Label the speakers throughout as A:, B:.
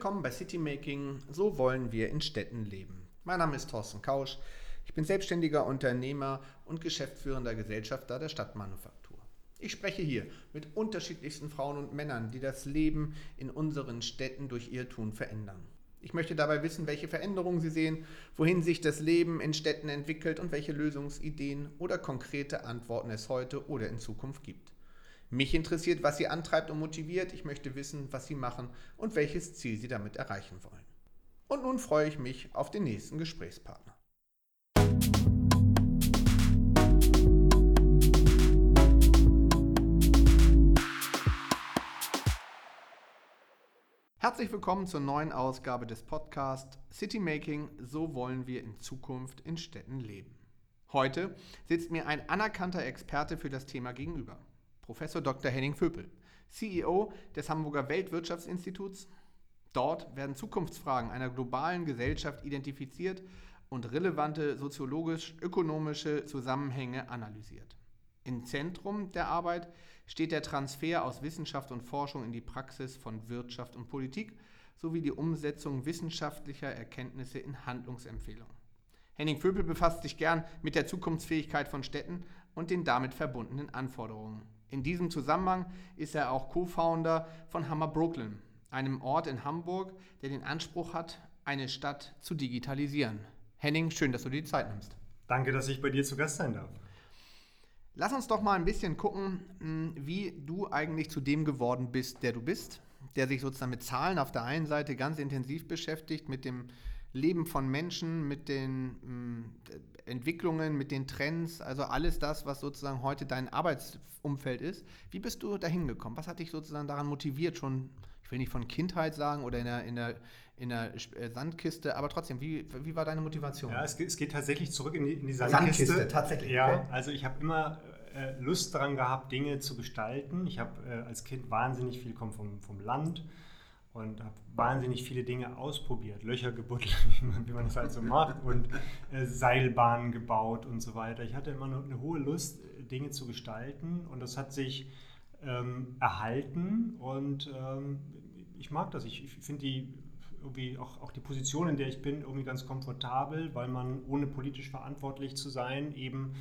A: Willkommen bei Citymaking, so wollen wir in Städten leben. Mein Name ist Thorsten Kausch, ich bin selbstständiger Unternehmer und geschäftsführender Gesellschafter der Stadtmanufaktur. Ich spreche hier mit unterschiedlichsten Frauen und Männern, die das Leben in unseren Städten durch ihr Tun verändern. Ich möchte dabei wissen, welche Veränderungen Sie sehen, wohin sich das Leben in Städten entwickelt und welche Lösungsideen oder konkrete Antworten es heute oder in Zukunft gibt. Mich interessiert, was Sie antreibt und motiviert. Ich möchte wissen, was Sie machen und welches Ziel Sie damit erreichen wollen. Und nun freue ich mich auf den nächsten Gesprächspartner. Herzlich willkommen zur neuen Ausgabe des Podcasts City Making, so wollen wir in Zukunft in Städten leben. Heute sitzt mir ein anerkannter Experte für das Thema gegenüber. Professor Dr. Henning Vöpel, CEO des Hamburger Weltwirtschaftsinstituts. Dort werden Zukunftsfragen einer globalen Gesellschaft identifiziert und relevante soziologisch-ökonomische Zusammenhänge analysiert. Im Zentrum der Arbeit steht der Transfer aus Wissenschaft und Forschung in die Praxis von Wirtschaft und Politik sowie die Umsetzung wissenschaftlicher Erkenntnisse in Handlungsempfehlungen. Henning Vöpel befasst sich gern mit der Zukunftsfähigkeit von Städten und den damit verbundenen Anforderungen. In diesem Zusammenhang ist er auch Co-Founder von Hammer Brooklyn, einem Ort in Hamburg, der den Anspruch hat, eine Stadt zu digitalisieren. Henning, schön, dass du dir die Zeit nimmst.
B: Danke, dass ich bei dir zu Gast sein darf.
A: Lass uns doch mal ein bisschen gucken, hm, wie du eigentlich zu dem geworden bist, der du bist, der sich sozusagen mit Zahlen auf der einen Seite ganz intensiv beschäftigt, mit dem Leben von Menschen, mit den hm, Entwicklungen, mit den Trends, also alles das, was sozusagen heute dein Arbeitsumfeld ist. Wie bist du dahin gekommen? Was hat dich sozusagen daran motiviert, schon, ich will nicht von Kindheit sagen oder in der, in der, in der äh, Sandkiste, aber trotzdem, wie, wie war deine Motivation?
B: Ja, es geht, es geht tatsächlich zurück in die, in die Sandkiste. Sandkiste, tatsächlich. Ja, also ich habe immer äh, Lust daran gehabt, Dinge zu gestalten. Ich habe äh, als Kind wahnsinnig viel vom, vom Land und habe wahnsinnig viele Dinge ausprobiert, Löcher gebuddelt, wie man, das halt so macht und äh, Seilbahnen gebaut und so weiter. Ich hatte immer noch eine hohe Lust, Dinge zu gestalten und das hat sich ähm, erhalten und ähm, ich mag das. Ich, ich finde die irgendwie auch, auch die Position, in der ich bin, irgendwie ganz komfortabel, weil man ohne politisch verantwortlich zu sein eben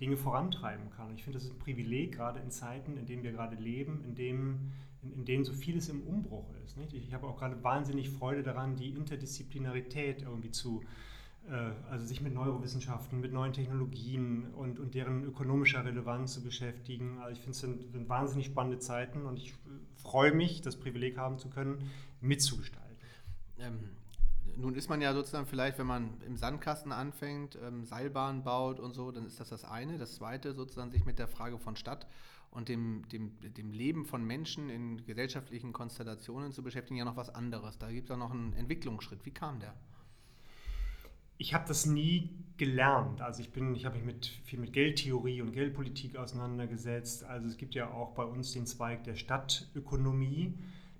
B: Dinge vorantreiben kann. Ich finde, das ist ein Privileg, gerade in Zeiten, in denen wir gerade leben, in denen in, in denen so vieles im Umbruch ist. Nicht? Ich habe auch gerade wahnsinnig Freude daran, die Interdisziplinarität irgendwie zu, äh, also sich mit Neurowissenschaften, mit neuen Technologien und, und deren ökonomischer Relevanz zu beschäftigen. Also ich finde, es sind, sind wahnsinnig spannende Zeiten und ich äh, freue mich, das Privileg haben zu können, mitzugestalten.
A: Ähm, nun ist man ja sozusagen vielleicht, wenn man im Sandkasten anfängt, ähm, Seilbahnen baut und so, dann ist das das eine. Das zweite sozusagen sich mit der Frage von Stadt und dem, dem, dem Leben von Menschen in gesellschaftlichen Konstellationen zu beschäftigen, ja noch was anderes. Da gibt es auch noch einen Entwicklungsschritt. Wie kam der?
B: Ich habe das nie gelernt. Also ich bin, ich habe mich mit, viel mit Geldtheorie und Geldpolitik auseinandergesetzt. Also es gibt ja auch bei uns den Zweig der Stadtökonomie.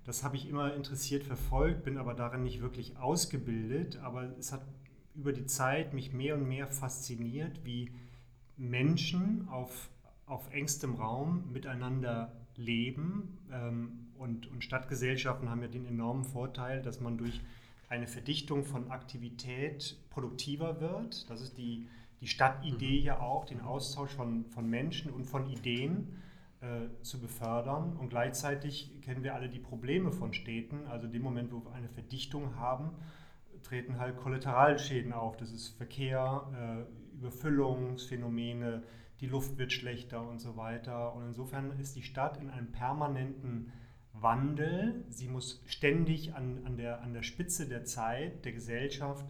B: Das habe ich immer interessiert verfolgt, bin aber darin nicht wirklich ausgebildet. Aber es hat über die Zeit mich mehr und mehr fasziniert, wie Menschen auf auf engstem Raum miteinander leben. Ähm, und, und Stadtgesellschaften haben ja den enormen Vorteil, dass man durch eine Verdichtung von Aktivität produktiver wird. Das ist die, die Stadtidee mhm. ja auch, den Austausch von, von Menschen und von Ideen äh, zu befördern. Und gleichzeitig kennen wir alle die Probleme von Städten. Also dem Moment, wo wir eine Verdichtung haben, treten halt Kollateralschäden auf. Das ist Verkehr, äh, Überfüllungsphänomene, die Luft wird schlechter und so weiter. Und insofern ist die Stadt in einem permanenten Wandel. Sie muss ständig an, an, der, an der Spitze der Zeit, der Gesellschaft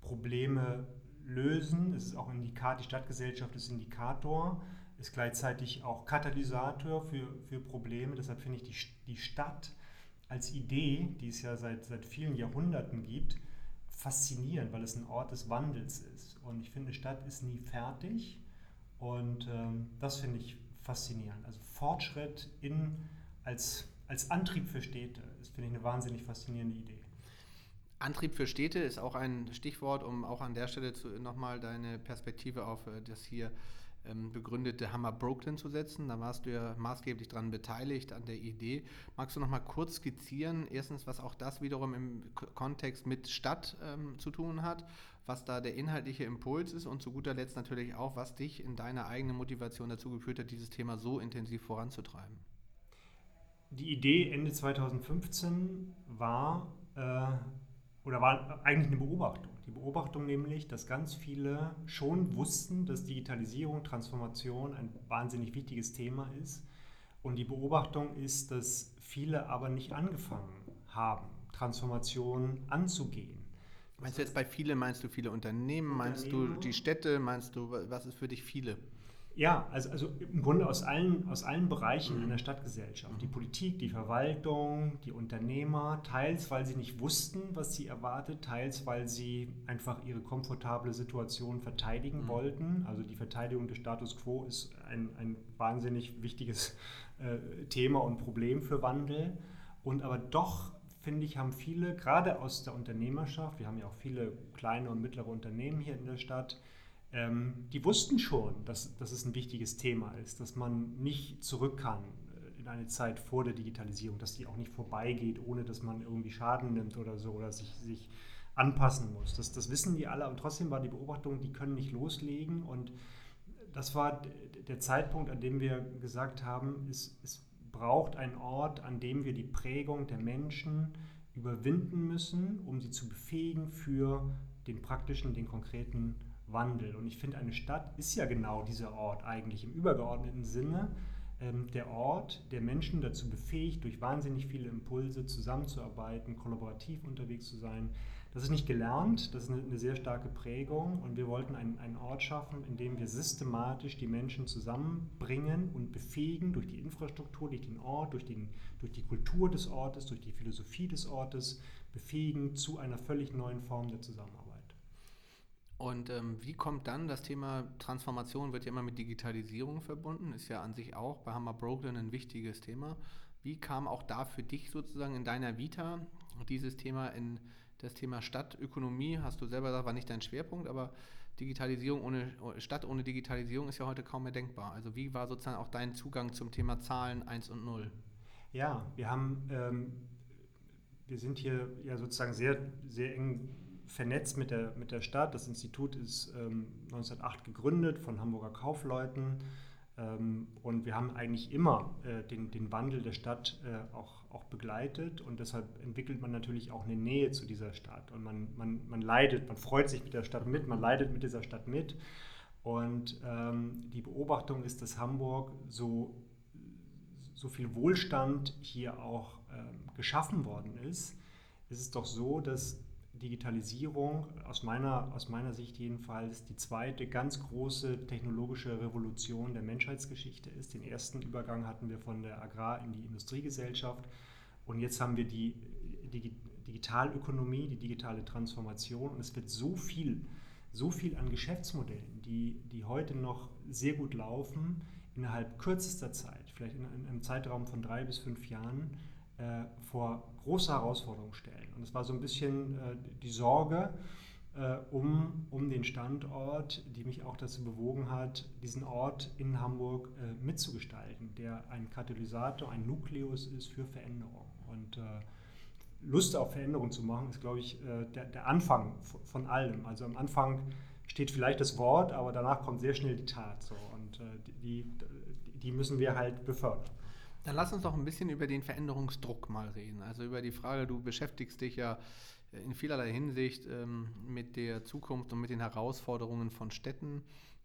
B: Probleme lösen. Es ist auch Indikat, die Stadtgesellschaft ist Indikator, ist gleichzeitig auch Katalysator für, für Probleme. Deshalb finde ich die, die Stadt als Idee, die es ja seit, seit vielen Jahrhunderten gibt, faszinierend, weil es ein Ort des Wandels ist. Und ich finde, Stadt ist nie fertig. Und ähm, das finde ich faszinierend. Also Fortschritt in, als, als Antrieb für Städte ist, finde ich, eine wahnsinnig faszinierende Idee.
A: Antrieb für Städte ist auch ein Stichwort, um auch an der Stelle nochmal deine Perspektive auf äh, das hier ähm, begründete Hammer Brooklyn zu setzen. Da warst du ja maßgeblich daran beteiligt an der Idee. Magst du noch mal kurz skizzieren, erstens, was auch das wiederum im Kontext mit Stadt ähm, zu tun hat, was da der inhaltliche Impuls ist und zu guter Letzt natürlich auch, was dich in deiner eigenen Motivation dazu geführt hat, dieses Thema so intensiv voranzutreiben?
B: Die Idee Ende 2015 war, äh, oder war eigentlich eine Beobachtung. Die Beobachtung nämlich, dass ganz viele schon wussten, dass Digitalisierung, Transformation ein wahnsinnig wichtiges Thema ist. Und die Beobachtung ist, dass viele aber nicht angefangen haben, Transformation anzugehen.
A: Meinst du jetzt bei viele, meinst du viele Unternehmen, meinst du die Städte, meinst du, was ist für dich viele?
B: Ja, also, also im Grunde aus allen, aus allen Bereichen mhm. in der Stadtgesellschaft. Die Politik, die Verwaltung, die Unternehmer, teils, weil sie nicht wussten, was sie erwartet, teils, weil sie einfach ihre komfortable Situation verteidigen mhm. wollten. Also die Verteidigung des Status quo ist ein, ein wahnsinnig wichtiges äh, Thema und Problem für Wandel. Und aber doch finde ich, haben viele, gerade aus der Unternehmerschaft, wir haben ja auch viele kleine und mittlere Unternehmen hier in der Stadt, ähm, die wussten schon, dass, dass es ein wichtiges Thema ist, dass man nicht zurück kann äh, in eine Zeit vor der Digitalisierung, dass die auch nicht vorbeigeht, ohne dass man irgendwie Schaden nimmt oder so oder sich, sich anpassen muss. Das, das wissen die alle, aber trotzdem war die Beobachtung, die können nicht loslegen und das war der Zeitpunkt, an dem wir gesagt haben, es, es braucht einen Ort, an dem wir die Prägung der Menschen überwinden müssen, um sie zu befähigen für den praktischen, den konkreten Wandel. Und ich finde, eine Stadt ist ja genau dieser Ort eigentlich im übergeordneten Sinne. Ähm, der Ort, der Menschen dazu befähigt, durch wahnsinnig viele Impulse zusammenzuarbeiten, kollaborativ unterwegs zu sein, das ist nicht gelernt, das ist eine, sehr starke Prägung und wir wollten einen, einen Ort schaffen, in dem wir systematisch die Menschen zusammenbringen und befähigen durch die Infrastruktur, durch den Ort, durch, den, durch die Kultur des Ortes, durch die Philosophie des Ortes, befähigen zu einer völlig neuen Form der Zusammenarbeit.
A: Und ähm, wie kommt dann das Thema Transformation, wird ja immer mit Digitalisierung verbunden, ist ja an sich auch bei Hammer Brooklyn ein wichtiges Thema. Wie kam auch da für dich sozusagen in deiner Vita dieses Thema in das Thema Stadtökonomie, hast du selber gesagt, war nicht dein Schwerpunkt, aber Digitalisierung ohne Stadt ohne Digitalisierung ist ja heute kaum mehr denkbar. Also wie war sozusagen auch dein Zugang zum Thema Zahlen 1 und 0?
B: Ja, wir haben, ähm, wir sind hier ja sozusagen sehr, sehr eng vernetzt mit der, mit der Stadt. Das Institut ist ähm, 1908 gegründet von Hamburger Kaufleuten. Ähm, und wir haben eigentlich immer äh, den, den Wandel der Stadt äh, auch, auch begleitet und deshalb entwickelt man natürlich auch eine Nähe zu dieser Stadt und man, man, man leidet, man freut sich mit der Stadt mit, man leidet mit dieser Stadt mit. Und ähm, die Beobachtung ist, dass Hamburg so, so viel Wohlstand hier auch ähm, geschaffen worden ist. Es ist doch so, dass Digitalisierung aus meiner, aus meiner Sicht jedenfalls die zweite ganz große technologische Revolution der Menschheitsgeschichte ist. Den ersten Übergang hatten wir von der Agrar- in die Industriegesellschaft und jetzt haben wir die, die Digitalökonomie, die digitale Transformation und es wird so viel, so viel an Geschäftsmodellen, die, die heute noch sehr gut laufen, innerhalb kürzester Zeit, vielleicht in, in einem Zeitraum von drei bis fünf Jahren, äh, vor große Herausforderungen stellen. Und es war so ein bisschen äh, die Sorge äh, um, um den Standort, die mich auch dazu bewogen hat, diesen Ort in Hamburg äh, mitzugestalten, der ein Katalysator, ein Nukleus ist für Veränderung. Und äh, Lust auf Veränderung zu machen, ist, glaube ich, äh, der, der Anfang von allem. Also am Anfang steht vielleicht das Wort, aber danach kommt sehr schnell die Tat. So. Und die, die müssen wir halt befördern.
A: Dann lass uns doch ein bisschen über den Veränderungsdruck mal reden. Also über die Frage, du beschäftigst dich ja in vielerlei Hinsicht ähm, mit der Zukunft und mit den Herausforderungen von Städten.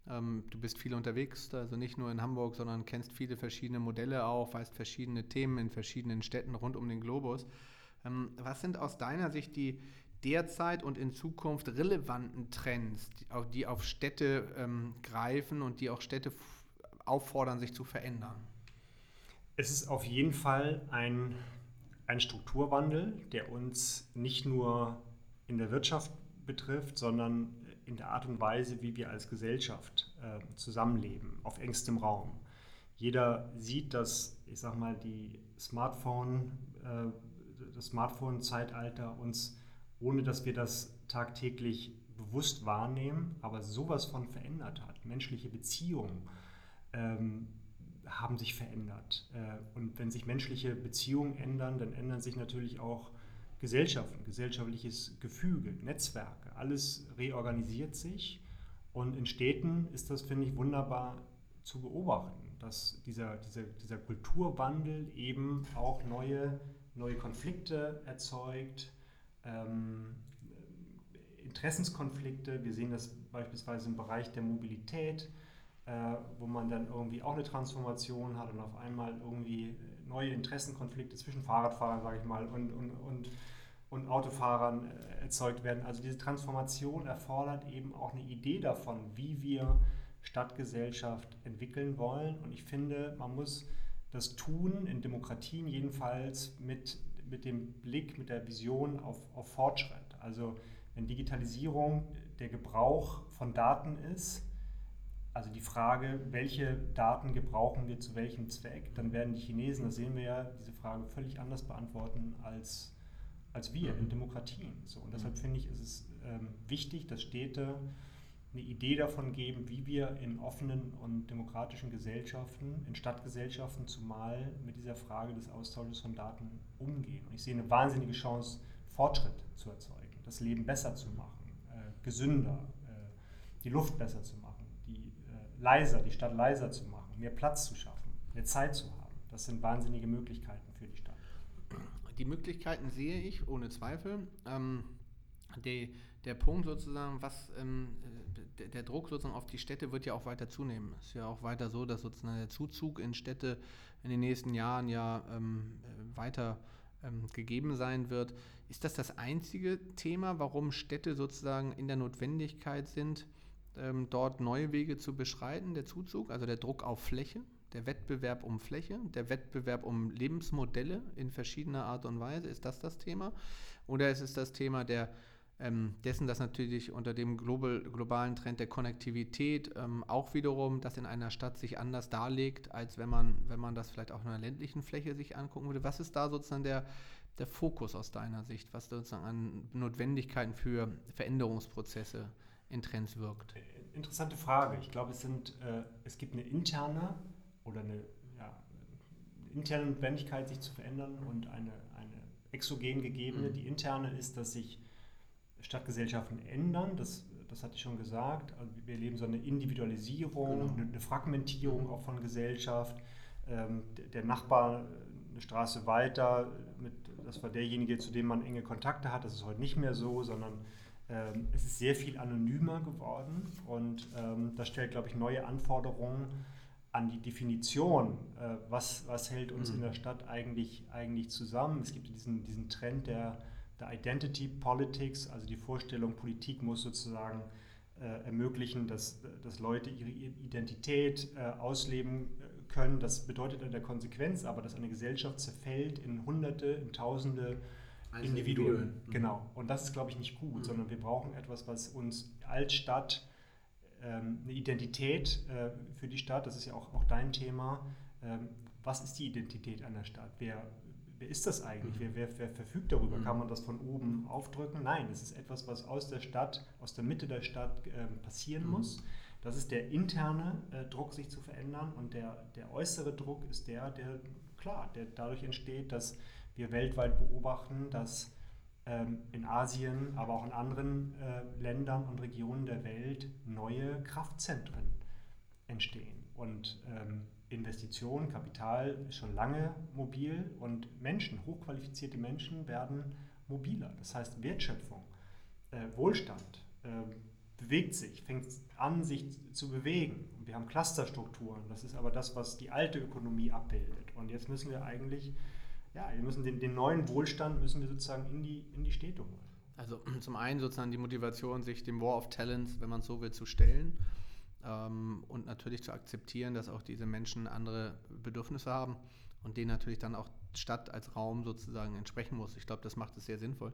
A: Ähm, du bist viel unterwegs, also nicht nur in Hamburg, sondern kennst viele verschiedene Modelle auch, weißt verschiedene Themen in verschiedenen Städten rund um den Globus. Ähm, was sind aus deiner Sicht die derzeit und in Zukunft relevanten Trends, die, die auf Städte ähm, greifen und die auch Städte auffordern, sich zu verändern?
B: Es ist auf jeden Fall ein, ein Strukturwandel, der uns nicht nur in der Wirtschaft betrifft, sondern in der Art und Weise, wie wir als Gesellschaft äh, zusammenleben, auf engstem Raum. Jeder sieht, dass, ich sag mal, die Smartphone, äh, das Smartphone-Zeitalter uns, ohne dass wir das tagtäglich bewusst wahrnehmen, aber sowas von verändert hat. Menschliche Beziehungen, ähm, haben sich verändert. Äh, und wenn sich menschliche Beziehungen ändern, dann ändern sich natürlich auch Gesellschaften, gesellschaftliches Gefüge, Netzwerke. Alles reorganisiert sich. Und in Städten ist das, finde ich, wunderbar zu beobachten, dass dieser, dieser, dieser Kulturwandel eben auch neue, neue Konflikte erzeugt, ähm, Interessenskonflikte. Wir sehen das beispielsweise im Bereich der Mobilität, äh, wo man dann irgendwie auch eine Transformation hat und auf einmal irgendwie neue Interessenkonflikte zwischen Fahrradfahrern, sage ich mal, und, und, und, und Autofahrern äh, erzeugt werden. Also diese Transformation erfordert eben auch eine Idee davon, wie wir Stadtgesellschaft entwickeln wollen. Und ich finde, man muss das tun, in Demokratien jedenfalls, mit, mit dem Blick, mit der Vision auf, auf Fortschritt. Also wenn Digitalisierung der Gebrauch von Daten ist, also die Frage, welche Daten gebrauchen wir zu welchem Zweck, dann werden die Chinesen, das sehen wir ja, diese Frage völlig anders beantworten als, als wir in Demokratien. So, und deshalb finde ich, ist es ähm, wichtig, dass Städte eine Idee davon geben, wie wir in offenen und demokratischen Gesellschaften, in Stadtgesellschaften zumal mit dieser Frage des Austausches von Daten umgehen. Und ich sehe eine wahnsinnige Chance, Fortschritt zu erzeugen, das Leben besser zu machen, äh, gesünder, äh, die Luft besser zu machen, leiser, die Stadt leiser zu machen, mehr Platz zu schaffen, mehr Zeit zu haben. Das sind wahnsinnige Möglichkeiten für die Stadt.
A: Die Möglichkeiten sehe ich ohne Zweifel. Ähm, die, der Punkt sozusagen, was ähm, der, der, Druck sozusagen auf die Städte wird ja auch weiter zunehmen. Es ist ja auch weiter so, dass sozusagen der Zuzug in Städte in den nächsten Jahren ja ähm, weiter ähm, gegeben sein wird. Ist das das einzige Thema, warum Städte sozusagen in der Notwendigkeit sind, ähm, dort neue Wege zu beschreiten, der Zuzug, also der Druck auf Fläche? der Wettbewerb um Fläche, der Wettbewerb um Lebensmodelle in verschiedener Art und Weise. Ist das das Thema? Oder ist es das Thema der ähm, dessen, dass natürlich unter dem global, globalen Trend der Konnektivität ähm, auch wiederum das in einer Stadt sich anders darlegt, als wenn man, wenn man das vielleicht auch in einer ländlichen Fläche sich angucken würde. Was ist da sozusagen der, der Fokus aus deiner Sicht, was sozusagen an Notwendigkeiten für Veränderungsprozesse in Trends wirkt?
B: Interessante Frage. Ich glaube, es, sind, äh, es gibt eine interne oder eine ja, interne Notwendigkeit, sich zu verändern und eine, eine exogen gegebene. Mhm. Die interne ist, dass sich Stadtgesellschaften ändern. Das, das hatte ich schon gesagt. Also wir erleben so eine Individualisierung, genau. eine Fragmentierung auch von Gesellschaft. Ähm, der Nachbar eine Straße weiter, mit, das war derjenige, zu dem man enge Kontakte hat. Das ist heute nicht mehr so, sondern ähm, es ist sehr viel anonymer geworden. Und ähm, das stellt, glaube ich, neue Anforderungen an die Definition, äh, was, was hält uns mhm. in der Stadt eigentlich, eigentlich zusammen. Es gibt diesen, diesen Trend der der Identity Politics, also die Vorstellung, Politik muss sozusagen äh, ermöglichen, dass, dass Leute ihre Identität äh, ausleben äh, können. Das bedeutet in der Konsequenz aber, dass eine Gesellschaft zerfällt in Hunderte, in Tausende also Individuen. Individuen. Mhm. Genau. Und das ist, glaube ich, nicht gut, mhm. sondern wir brauchen etwas, was uns als Stadt ähm, eine Identität äh, für die Stadt, das ist ja auch, auch dein Thema. Ähm, was ist die Identität einer Stadt? Wer, wer ist das eigentlich? Wer, wer, wer, verfügt darüber? Kann man das von oben aufdrücken? Nein, das ist etwas, was aus der Stadt, aus der Mitte der Stadt äh, passieren mhm. muss. Das ist der interne äh, Druck, sich zu verändern und der, der äußere Druck ist der, der, klar, der dadurch entsteht, dass wir weltweit beobachten, dass ähm, in Asien, aber auch in anderen äh, Ländern und Regionen der Welt neue Kraftzentren entstehen. Und ähm, Investition, Kapital ist schon lange mobil und Menschen, hochqualifizierte Menschen werden mobiler. Das heißt Wertschöpfung, äh, Wohlstand äh, bewegt sich, fängt an, sich zu bewegen. Wir haben Clusterstrukturen, das ist aber das, was die alte Ökonomie abbildet. Und jetzt müssen wir eigentlich, ja, wir müssen den, den neuen Wohlstand müssen wir sozusagen in die, in die Städte holen.
A: Also zum einen sozusagen die Motivation, sich dem War of Talents, wenn man so will, zu stellen ähm, und natürlich zu akzeptieren, dass auch diese Menschen andere Bedürfnisse haben und denen natürlich dann auch Stadt als Raum sozusagen entsprechen muss. Ich glaube, das macht es sehr sinnvoll.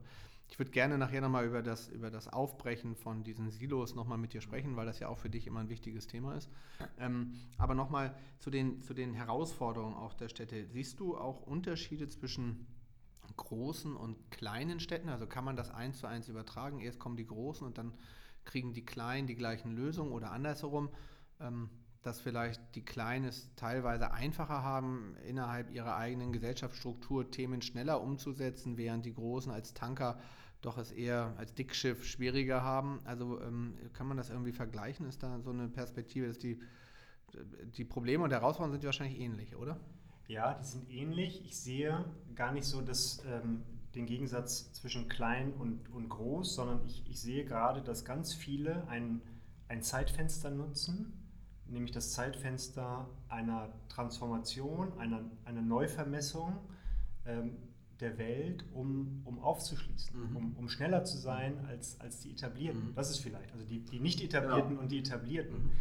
A: Ich würde gerne nachher nochmal über das, über das Aufbrechen von diesen Silos nochmal mit dir sprechen, weil das ja auch für dich immer ein wichtiges Thema ist. Ähm, aber nochmal zu den, zu den Herausforderungen auch der Städte. Siehst du auch Unterschiede zwischen großen und kleinen Städten? Also kann man das eins zu eins übertragen? Erst kommen die großen und dann kriegen die Kleinen die gleichen Lösungen oder andersherum. Ähm, dass vielleicht die Kleinen es teilweise einfacher haben, innerhalb ihrer eigenen Gesellschaftsstruktur Themen schneller umzusetzen, während die Großen als Tanker doch es eher als Dickschiff schwieriger haben. Also ähm, kann man das irgendwie vergleichen? Ist da so eine Perspektive, dass die, die Probleme und Herausforderungen sind wahrscheinlich ähnlich, oder?
B: Ja, die sind ähnlich. Ich sehe gar nicht so dass, ähm, den Gegensatz zwischen klein und, und groß, sondern ich, ich sehe gerade, dass ganz viele ein, ein Zeitfenster nutzen, nämlich das Zeitfenster einer Transformation, einer, einer Neuvermessung ähm, der Welt, um, um aufzuschließen, mhm. um, um schneller zu sein als, als die Etablierten. Mhm. Das ist vielleicht, also die, die nicht etablierten genau. und die Etablierten. Mhm.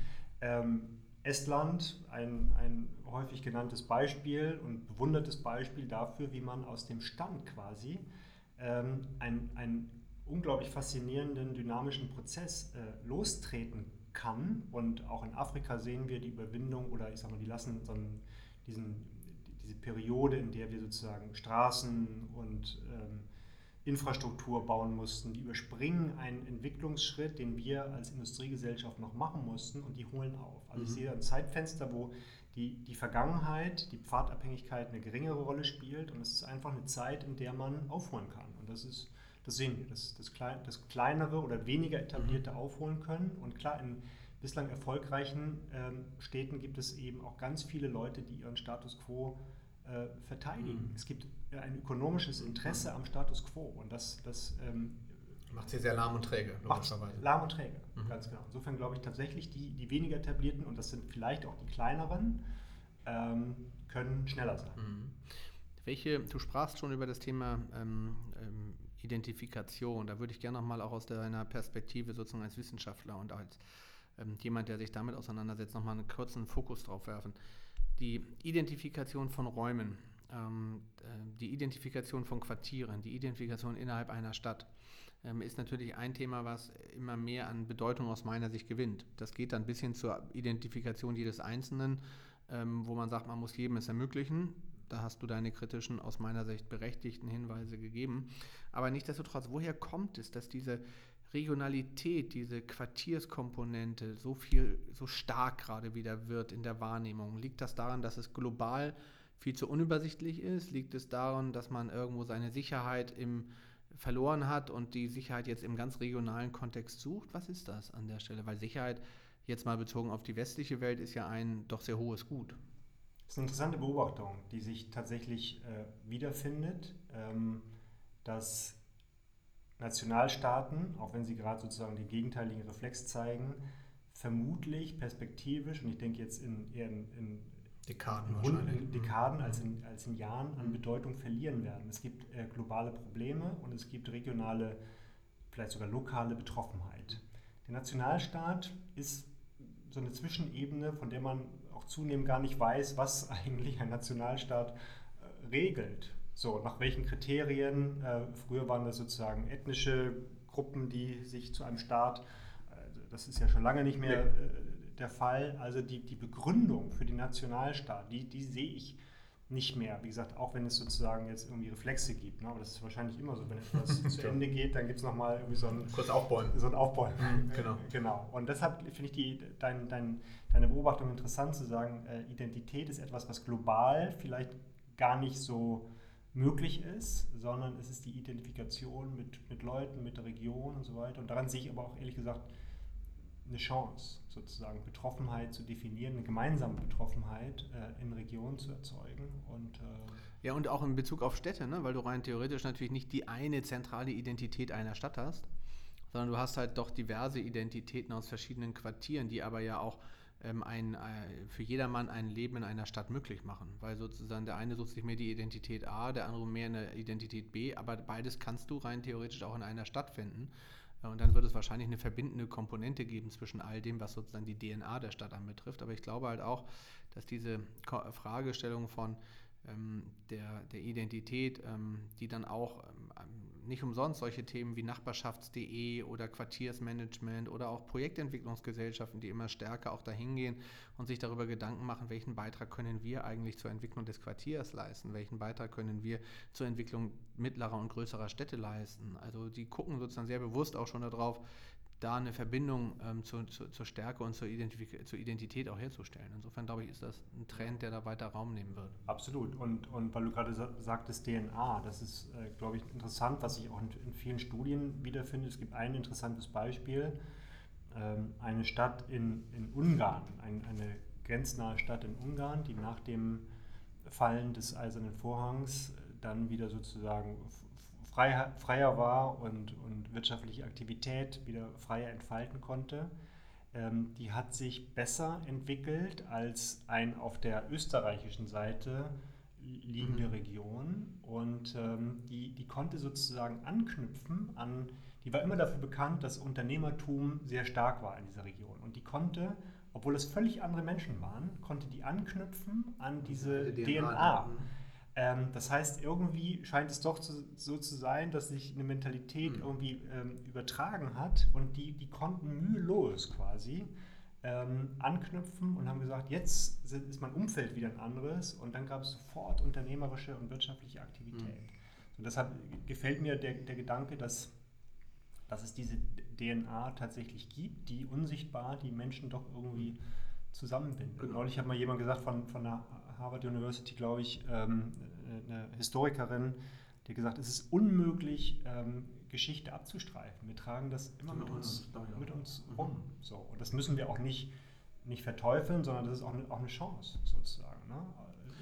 B: Ähm, Estland, ein, ein häufig genanntes Beispiel und bewundertes Beispiel dafür, wie man aus dem Stand quasi ähm, einen unglaublich faszinierenden, dynamischen Prozess äh, lostreten kann. Und auch in Afrika sehen wir die Überwindung oder ich sag mal, die lassen so einen, diesen, diese Periode, in der wir sozusagen Straßen und ähm, Infrastruktur bauen mussten, die überspringen einen Entwicklungsschritt, den wir als Industriegesellschaft noch machen mussten und die holen auf. Also mhm. ich sehe ein Zeitfenster, wo die, die Vergangenheit, die Pfadabhängigkeit eine geringere Rolle spielt und es ist einfach eine Zeit, in der man aufholen kann. Und das ist, das sehen wir, dass das, klein, das kleinere oder weniger etablierte mhm. aufholen können. Und klar, in bislang erfolgreichen ähm, Städten gibt es eben auch ganz viele Leute, die ihren Status quo äh, verteidigen. Mhm. Es gibt ein ökonomisches Interesse am Status quo und das, das ähm,
A: macht sie sehr lahm und träge.
B: Macht lahm und träge, mhm. ganz genau. Insofern glaube ich tatsächlich, die, die weniger etablierten, und das sind vielleicht auch die kleineren, ähm, können schneller sein. Mhm.
A: Welche, du sprachst schon über das Thema ähm, ähm, Identifikation. Da würde ich gerne nochmal auch aus deiner Perspektive sozusagen als Wissenschaftler und als ähm, jemand, der sich damit auseinandersetzt, nochmal einen kurzen Fokus drauf werfen. Die Identifikation von Räumen, ähm, äh, die Identifikation von Quartieren, die Identifikation innerhalb einer Stadt ähm, ist natürlich ein Thema, was immer mehr an Bedeutung aus meiner Sicht gewinnt. Das geht dann bis hin zur Identifikation jedes Einzelnen, ähm, wo man sagt, man muss jedem es ermöglichen. Da hast du deine kritischen, aus meiner Sicht berechtigten Hinweise gegeben. Aber nichtsdestotrotz, woher kommt es, dass diese Regionalität, diese Quartierskomponente so viel, so stark gerade wieder wird in der Wahrnehmung? Liegt das daran, dass es global viel zu unübersichtlich ist? Liegt es daran, dass man irgendwo seine Sicherheit im verloren hat und die Sicherheit jetzt im ganz regionalen Kontext sucht? Was ist das an der Stelle? Weil Sicherheit jetzt mal bezogen auf die westliche Welt ist ja ein doch sehr hohes Gut.
B: Das ist eine interessante Beobachtung, die sich tatsächlich äh, wiederfindet, ähm, dass Nationalstaaten, auch wenn sie gerade sozusagen den gegenteiligen Reflex zeigen, vermutlich perspektivisch, und ich denke jetzt in, eher in, in
A: Dekaden,
B: in Dekaden als in, als in Jahren an Bedeutung verlieren werden. Es gibt äh, globale Probleme und es gibt regionale, vielleicht sogar lokale Betroffenheit. Der Nationalstaat ist so eine Zwischenebene, von der man auch zunehmend gar nicht weiß, was eigentlich ein Nationalstaat äh, regelt. So, nach welchen Kriterien? Äh, früher waren das sozusagen ethnische Gruppen, die sich zu einem Staat, äh, das ist ja schon lange nicht mehr der Fall. Also die, die Begründung für den Nationalstaat, die, die sehe ich nicht mehr. Wie gesagt, auch wenn es sozusagen jetzt irgendwie Reflexe gibt. Ne? Aber das ist wahrscheinlich immer so, wenn etwas zu Ende geht, dann gibt es nochmal irgendwie so ein...
A: Kurz aufbäumen.
B: So ein Aufbäumen. Mhm, genau. genau. Und deshalb finde ich die, dein, dein, deine Beobachtung interessant zu sagen, äh, Identität ist etwas, was global vielleicht gar nicht so möglich ist, sondern es ist die Identifikation mit, mit Leuten, mit der Region und so weiter. Und daran sehe ich aber auch ehrlich gesagt eine Chance, sozusagen Betroffenheit zu definieren, eine gemeinsame Betroffenheit äh, in Regionen zu erzeugen. Und, äh
A: ja, und auch in Bezug auf Städte, ne? weil du rein theoretisch natürlich nicht die eine zentrale Identität einer Stadt hast, sondern du hast halt doch diverse Identitäten aus verschiedenen Quartieren, die aber ja auch ähm, ein, äh, für jedermann ein Leben in einer Stadt möglich machen. Weil sozusagen der eine sucht sich mehr die Identität A, der andere mehr eine Identität B, aber beides kannst du rein theoretisch auch in einer Stadt finden. Und dann wird es wahrscheinlich eine verbindende Komponente geben zwischen all dem, was sozusagen die DNA der Stadt anbetrifft. Aber ich glaube halt auch, dass diese Fragestellung von ähm, der, der Identität, ähm, die dann auch ähm, nicht umsonst solche Themen wie Nachbarschafts.de oder Quartiersmanagement oder auch Projektentwicklungsgesellschaften, die immer stärker auch dahin gehen und sich darüber Gedanken machen, welchen Beitrag können wir eigentlich zur Entwicklung des Quartiers leisten, welchen Beitrag können wir zur Entwicklung mittlerer und größerer Städte leisten. Also die gucken sozusagen sehr bewusst auch schon darauf, da eine Verbindung ähm, zu, zu, zur Stärke und zur, Identif zur Identität auch herzustellen. Insofern glaube ich, ist das ein Trend, der da weiter Raum nehmen wird.
B: Absolut. Und, und weil du gerade sagtest DNA, das ist, äh, glaube ich, interessant, was ich auch in, in, vielen Studien wiederfinde. Es gibt ein interessantes Beispiel. Ähm, eine Stadt in, in Ungarn, ein, eine grenznahe Stadt in Ungarn, die nach dem Fallen des Eisernen Vorhangs dann wieder sozusagen frei, freier war und, und wirtschaftliche Aktivität wieder freier entfalten konnte, ähm, die hat sich besser entwickelt als ein auf der österreichischen Seite liegende mhm. Region und ähm, die, die konnte sozusagen anknüpfen an, die war immer dafür bekannt, dass Unternehmertum sehr stark war in dieser Region und die konnte obwohl es völlig andere Menschen waren, konnte die anknüpfen an diese DNA. DNA. Ähm, das heißt, irgendwie scheint es doch zu, so zu sein, dass sich eine Mentalität mhm. irgendwie ähm, übertragen hat und die, die konnten mühelos quasi ähm, anknüpfen und haben gesagt, jetzt sind, ist mein Umfeld wieder ein anderes und dann gab es sofort unternehmerische und wirtschaftliche Aktivität. Mhm. Und deshalb gefällt mir der, der Gedanke, dass, dass es diese DNA tatsächlich gibt, die unsichtbar die Menschen doch irgendwie mhm. zusammenbindet. Genau. Neulich hat mal jemand gesagt von, von der Harvard University, glaube ich, ähm, eine Historikerin, die hat gesagt, es ist unmöglich, ähm, Geschichte abzustreifen. Wir tragen das immer mit uns, mit uns mhm. rum. So. Und das müssen wir auch nicht, nicht verteufeln, sondern das ist auch eine, auch eine Chance sozusagen. Ne?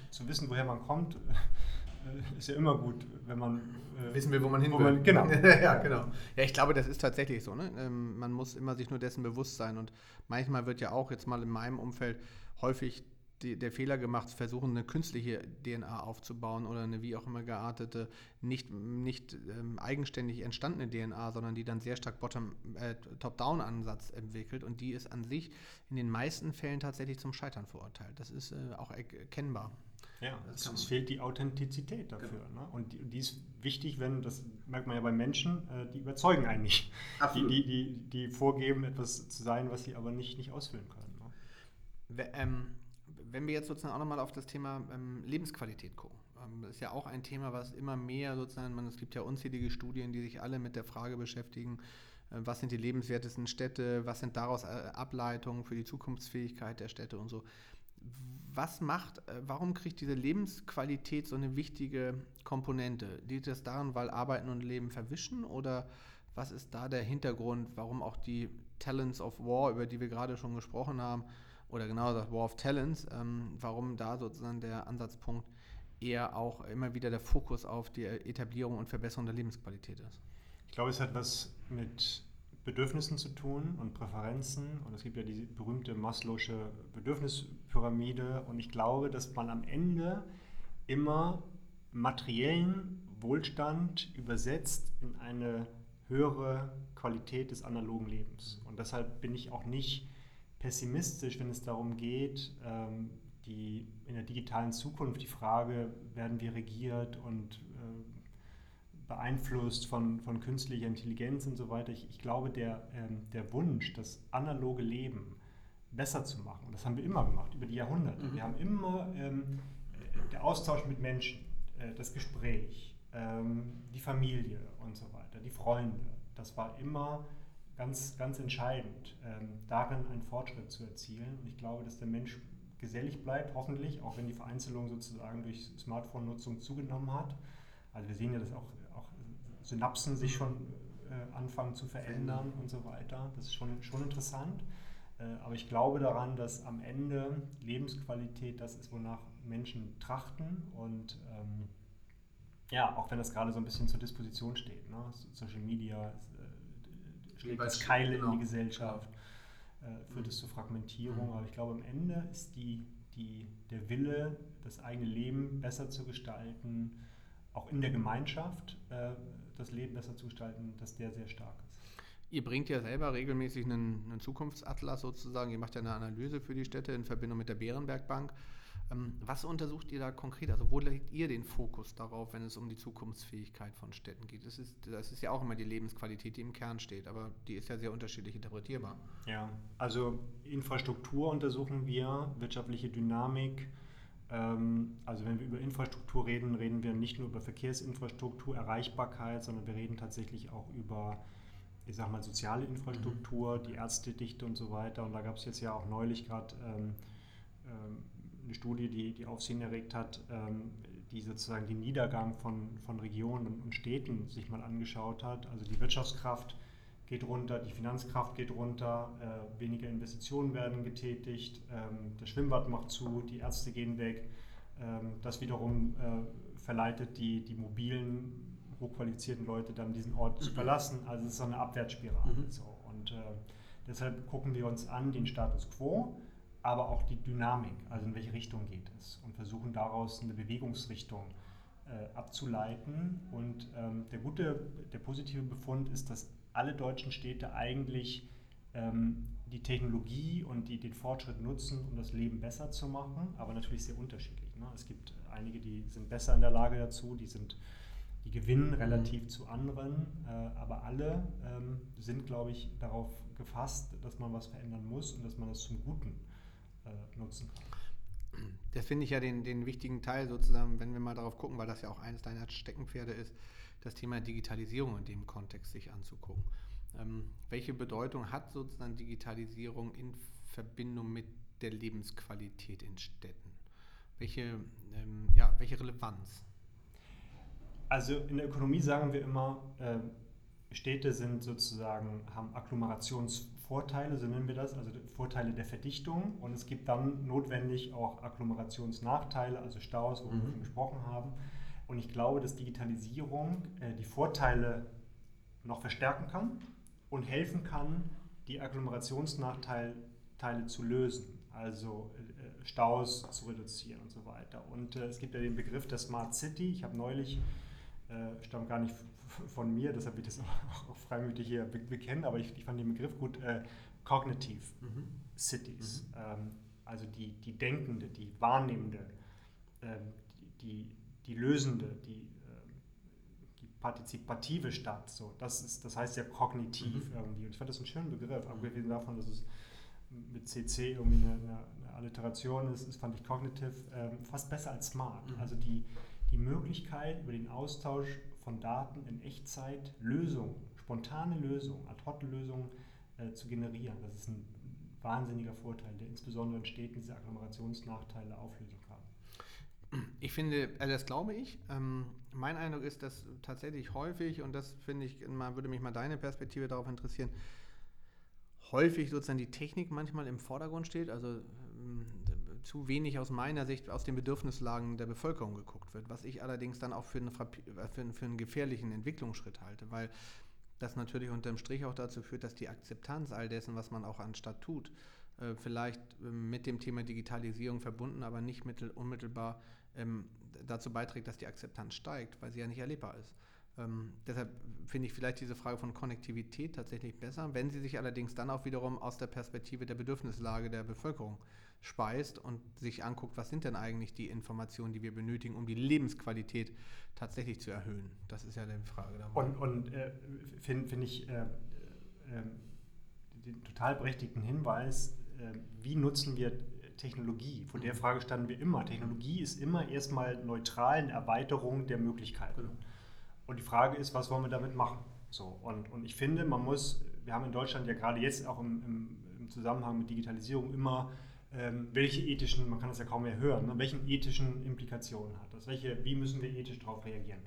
B: Zu wissen, woher man kommt, äh, ist ja immer gut, wenn man.
A: Äh, Wissen wir, wo man hin
B: wo
A: will.
B: Man, genau.
A: ja, genau. Ja, ich glaube, das ist tatsächlich so. Ne? Ähm, man muss immer sich nur dessen bewusst sein. Und manchmal wird ja auch jetzt mal in meinem Umfeld häufig die, der Fehler gemacht, versuchen eine künstliche DNA aufzubauen oder eine wie auch immer geartete, nicht, nicht ähm, eigenständig entstandene DNA, sondern die dann sehr stark bottom, äh, Top-Down-Ansatz entwickelt und die ist an sich in den meisten Fällen tatsächlich zum Scheitern verurteilt. Das ist äh, auch erkennbar.
B: Ja, es, es, fehlt die Authentizität dafür. Genau. Ne? Und die, die, ist wichtig, wenn, das merkt man ja bei Menschen, äh, die überzeugen eigentlich. Die, die, die, die, vorgeben, etwas zu sein, was sie aber nicht, nicht ausfüllen können.
A: Ne? Ähm, wenn wir jetzt sozusagen auch nochmal auf das Thema ähm, Lebensqualität gucken, ähm, das ist ja auch ein Thema, was immer mehr sozusagen, man, es gibt ja unzählige Studien, die sich alle mit der Frage beschäftigen, äh, was sind die lebenswertesten Städte, was sind daraus äh, Ableitungen für die Zukunftsfähigkeit der Städte und so. Was macht, äh, warum kriegt diese Lebensqualität so eine wichtige Komponente? Liegt das daran, weil Arbeiten und Leben verwischen oder was ist da der Hintergrund, warum auch die Talents of War, über die wir gerade schon gesprochen haben, oder genau das War of Talents, ähm, warum da sozusagen der Ansatzpunkt eher auch immer wieder der Fokus auf die Etablierung und Verbesserung der Lebensqualität ist.
B: Ich glaube, es hat was mit Bedürfnissen zu tun und Präferenzen. Und es gibt ja die berühmte Maslow'sche Bedürfnispyramide. Und ich glaube, dass man am Ende immer materiellen Wohlstand übersetzt in eine höhere Qualität des analogen Lebens. Und deshalb bin ich auch nicht pessimistisch, wenn es darum geht, ähm, die, in der digitalen Zukunft die Frage, werden wir regiert und äh, beeinflusst von, von künstlicher Intelligenz und so weiter. Ich, ich glaube, der, ähm, der Wunsch, das analoge Leben besser zu machen, das haben wir immer gemacht, über die Jahrhunderte. Mhm. Wir haben immer ähm, der Austausch mit Menschen, äh, das Gespräch, ähm, die Familie und so weiter, die Freunde, das war immer ganz, ganz entscheidend, ähm, darin einen Fortschritt zu erzielen. Und ich glaube, dass der Mensch gesellig bleibt, hoffentlich, auch wenn die Vereinzelung sozusagen durch Smartphone-Nutzung zugenommen hat. Also wir sehen ja, dass auch, auch Synapsen sich schon äh, anfangen zu verändern und so weiter. Das ist schon, schon interessant. Äh, aber ich glaube daran, dass am Ende Lebensqualität das ist, wonach Menschen trachten und ähm, ja, auch wenn das gerade so ein bisschen zur Disposition steht. Ne? Social Media schlägt das Keile genau. in die Gesellschaft, äh, führt es zur Fragmentierung. Mhm. Aber ich glaube, am Ende ist die, die, der Wille, das eigene Leben besser zu gestalten, auch in der Gemeinschaft äh, das Leben besser zu gestalten, dass der sehr stark ist.
A: Ihr bringt ja selber regelmäßig einen, einen Zukunftsatlas sozusagen. Ihr macht ja eine Analyse für die Städte in Verbindung mit der Bärenbergbank. Ähm, was untersucht ihr da konkret? Also wo legt ihr den Fokus darauf, wenn es um die Zukunftsfähigkeit von Städten geht? Das ist, das ist ja auch immer die Lebensqualität, die im Kern steht, aber die ist ja sehr unterschiedlich interpretierbar.
B: Ja, also Infrastruktur untersuchen wir, wirtschaftliche Dynamik. Ähm, also wenn wir über Infrastruktur reden, reden wir nicht nur über Verkehrsinfrastruktur, Erreichbarkeit, sondern wir reden tatsächlich auch über ich sag mal, soziale Infrastruktur, die Ärztedichte und so weiter. Und da gab es jetzt ja auch neulich gerade ähm, ähm, eine Studie, die, die Aufsehen erregt hat, ähm, die sozusagen den Niedergang von, von Regionen und Städten sich mal angeschaut hat. Also die Wirtschaftskraft geht runter, die Finanzkraft geht runter, äh, weniger Investitionen werden getätigt, ähm, das Schwimmbad macht zu, die Ärzte gehen weg. Ähm, das wiederum äh, verleitet die, die mobilen, hochqualifizierten Leute dann diesen Ort zu verlassen. Also es ist so eine Abwärtsspirale. Mhm. So. Und äh, deshalb gucken wir uns an den Status quo aber auch die Dynamik, also in welche Richtung geht es und versuchen daraus eine Bewegungsrichtung äh, abzuleiten. Und ähm, der gute, der positive Befund ist, dass alle deutschen Städte eigentlich ähm, die Technologie und die, den Fortschritt nutzen, um das Leben besser zu machen, aber natürlich sehr unterschiedlich. Ne? Es gibt einige, die sind besser in der Lage dazu, die sind die gewinnen mhm. relativ zu anderen, äh, aber alle ähm, sind, glaube ich, darauf gefasst, dass man was verändern muss und dass man das zum Guten äh, nutzen kann.
A: Das finde ich ja den, den wichtigen Teil sozusagen, wenn wir mal darauf gucken, weil das ja auch eines deiner Steckenpferde ist, das Thema Digitalisierung in dem Kontext sich anzugucken. Ähm, welche Bedeutung hat sozusagen Digitalisierung in Verbindung mit der Lebensqualität in Städten? Welche, ähm, ja, welche Relevanz?
B: Also in der Ökonomie sagen wir immer, äh, Städte sind sozusagen, haben Agglomerations Vorteile, so nennen wir das, also Vorteile der Verdichtung. Und es gibt dann notwendig auch Agglomerationsnachteile, also Staus, worüber mhm. wir gesprochen haben. Und ich glaube, dass Digitalisierung äh, die Vorteile noch verstärken kann und helfen kann, die Agglomerationsnachteile zu lösen, also äh, Staus zu reduzieren und so weiter. Und äh, es gibt ja den Begriff der Smart City. Ich habe neulich, äh, stammt gar nicht von mir, deshalb ich das auch, auch freimütig hier bekennen, aber ich, ich, fand den Begriff gut, äh, Cognitive mhm. Cities, mhm. Ähm, also die, die denkende, die wahrnehmende, ähm, die, die, lösende, die, ähm, die partizipative Stadt. So, das, ist, das heißt ja kognitiv mhm. irgendwie. Und ich fand das einen schönen Begriff, mhm. abgesehen davon, dass es mit CC irgendwie eine, eine, eine Alliteration ist, ist, fand ich Cognitive ähm, fast besser als Smart. Mhm. Also die, die Möglichkeit über den Austausch von Daten in Echtzeit Lösungen, spontane Lösungen, Ad-Hoc-Lösungen äh, zu generieren. Das ist ein wahnsinniger Vorteil, der insbesondere in Städten diese Agglomerationsnachteile auflösen kann.
A: Ich finde, also das glaube ich. Ähm, mein Eindruck ist, dass tatsächlich häufig, und das finde ich, man würde mich mal deine Perspektive darauf interessieren, häufig sozusagen die Technik manchmal im Vordergrund steht. Also ähm, zu wenig aus meiner Sicht aus den Bedürfnislagen der Bevölkerung geguckt wird, was ich allerdings dann auch für einen, für für einen gefährlichen Entwicklungsschritt halte, weil das natürlich unterm Strich auch dazu führt, dass die Akzeptanz all dessen, was man auch anstatt tut, äh, vielleicht ähm, mit dem Thema Digitalisierung verbunden, aber nicht mittel, unmittelbar ähm, dazu beiträgt, dass die Akzeptanz steigt, weil sie ja nicht erlebbar ist. Ähm, deshalb finde ich vielleicht diese Frage von Konnektivität tatsächlich besser, wenn sie sich allerdings dann auch wiederum aus der Perspektive der Bedürfnislage der Bevölkerung speist und sich anguckt, was sind denn eigentlich die Informationen, die wir benötigen, um die Lebensqualität tatsächlich zu erhöhen. Das ist ja die Frage.
B: Dabei. Und, und äh, finde find ich äh, äh, den total berechtigten Hinweis, äh, wie nutzen wir Technologie? Vor der mhm. Frage standen wir immer. Technologie ist immer erstmal neutral eine Erweiterung der Möglichkeiten. Genau. Und die Frage ist, was wollen wir damit machen? So, und, und ich finde, man muss, wir haben in Deutschland ja gerade jetzt auch im, im, im Zusammenhang mit Digitalisierung immer ähm, welche ethischen, man kann das ja kaum mehr hören, ne, welchen ethischen Implikationen hat das? Welche, wie müssen wir ethisch darauf reagieren?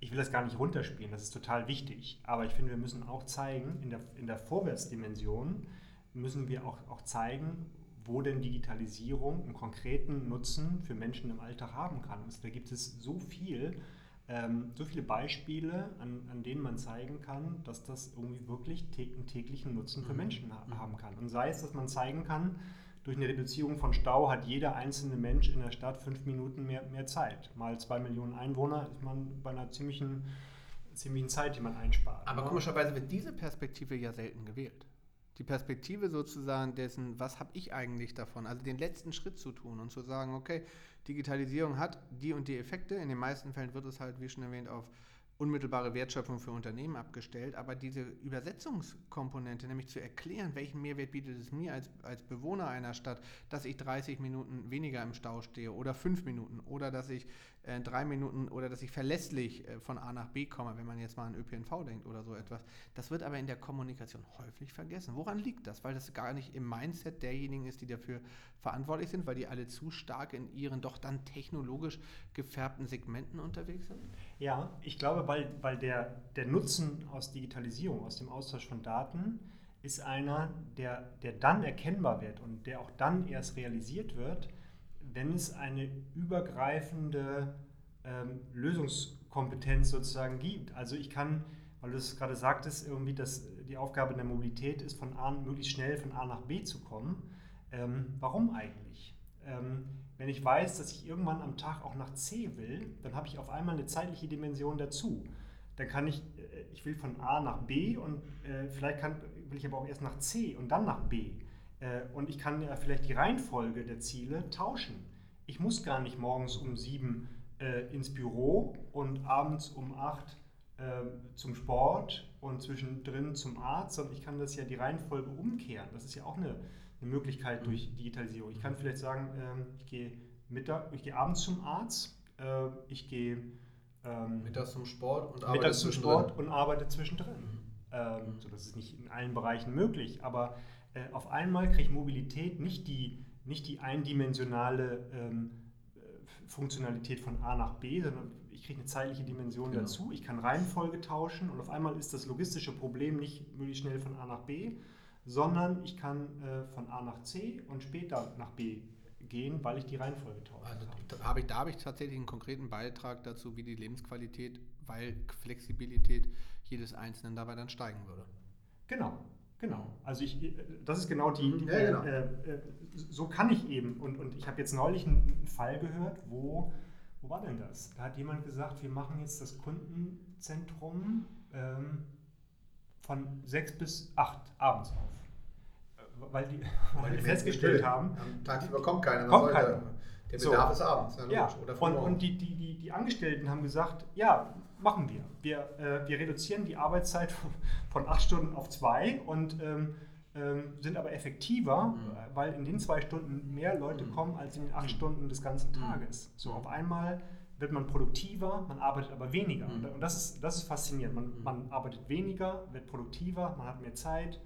B: Ich will das gar nicht runterspielen, das ist total wichtig, aber ich finde, wir müssen auch zeigen, in der, in der Vorwärtsdimension müssen wir auch, auch zeigen, wo denn Digitalisierung einen konkreten Nutzen für Menschen im Alltag haben kann. Also da gibt es so viel, ähm, so viele Beispiele, an, an denen man zeigen kann, dass das irgendwie wirklich einen täglichen Nutzen für mhm. Menschen ha haben kann. Und sei es, dass man zeigen kann, durch eine Reduzierung von Stau hat jeder einzelne Mensch in der Stadt fünf Minuten mehr, mehr Zeit. Mal zwei Millionen Einwohner ist man bei einer ziemlichen, ziemlichen Zeit, die man einspart.
A: Aber ne? komischerweise wird diese Perspektive ja selten gewählt. Die Perspektive sozusagen dessen, was habe ich eigentlich davon? Also den letzten Schritt zu tun und zu sagen, okay, Digitalisierung hat die und die Effekte. In den meisten Fällen wird es halt, wie schon erwähnt, auf unmittelbare Wertschöpfung für Unternehmen abgestellt, aber diese Übersetzungskomponente, nämlich zu erklären, welchen Mehrwert bietet es mir als, als Bewohner einer Stadt, dass ich 30 Minuten weniger im Stau stehe oder 5 Minuten oder dass ich äh, drei Minuten oder dass ich verlässlich äh, von A nach B komme, wenn man jetzt mal an ÖPNV denkt oder so etwas. Das wird aber in der Kommunikation häufig vergessen. Woran liegt das? Weil das gar nicht im Mindset derjenigen ist, die dafür verantwortlich sind, weil die alle zu stark in ihren doch dann technologisch gefärbten Segmenten unterwegs sind?
B: Ja, ich glaube, weil, weil der, der Nutzen aus Digitalisierung, aus dem Austausch von Daten, ist einer, der, der dann erkennbar wird und der auch dann erst realisiert wird, wenn es eine übergreifende ähm, Lösungskompetenz sozusagen gibt. Also ich kann, weil du es gerade sagtest, irgendwie, dass die Aufgabe der Mobilität ist, von A, möglichst schnell von A nach B zu kommen. Ähm, warum eigentlich? Ähm, wenn ich weiß, dass ich irgendwann am Tag auch nach C will, dann habe ich auf einmal eine zeitliche Dimension dazu. Dann kann ich, äh, ich will von A nach B und äh, vielleicht kann, will ich aber auch erst nach C und dann nach B. Äh, und ich kann ja vielleicht die Reihenfolge der Ziele tauschen. Ich muss gar nicht morgens um sieben äh, ins Büro und abends um acht äh, zum Sport und zwischendrin zum Arzt, sondern ich kann das ja die Reihenfolge umkehren. Das ist ja auch eine, eine Möglichkeit durch Digitalisierung. Ich kann vielleicht sagen, ähm, ich gehe Mittag, ich gehe abends zum Arzt, äh, ich gehe
A: ähm, mittags zum Sport
B: und arbeite mittags zum Sport und arbeite zwischendrin. Mhm. Ähm, so, das ist nicht in allen Bereichen möglich, aber äh, auf einmal kriege ich Mobilität nicht die, nicht die eindimensionale ähm, äh, Funktionalität von A nach B, sondern ich kriege eine zeitliche Dimension genau. dazu. Ich kann Reihenfolge tauschen und auf einmal ist das logistische Problem nicht möglichst schnell von A nach B, sondern ich kann äh, von A nach C und später nach B gehen, weil ich die Reihenfolge tausche. Also,
A: da habe ich, da habe ich tatsächlich einen konkreten Beitrag dazu, wie die Lebensqualität, weil Flexibilität jedes Einzelnen dabei dann steigen würde.
B: Genau, Genau, also ich, das ist genau die, die ja, genau. Äh, äh, so kann ich eben, und, und ich habe jetzt neulich einen Fall gehört, wo, wo war denn das? Da hat jemand gesagt, wir machen jetzt das Kundenzentrum ähm, von sechs bis acht abends auf. Äh, weil die, weil die festgestellt haben,
A: tagsüber kommt keiner.
B: Kommt keiner.
A: Der Bedarf so. ist abends.
B: Ja, ja. Oder und, und die, die, die, die Angestellten haben gesagt, ja, machen wir. Wir, äh, wir reduzieren die Arbeitszeit von, acht Stunden auf zwei und ähm, ähm, sind aber effektiver, mhm. weil in den zwei Stunden mehr Leute mhm. kommen als in den acht mhm. Stunden des ganzen mhm. Tages. So auf einmal wird man produktiver, man arbeitet aber weniger. Mhm. Und das ist, das ist faszinierend. Man, mhm. man arbeitet weniger, wird produktiver, man hat mehr Zeit.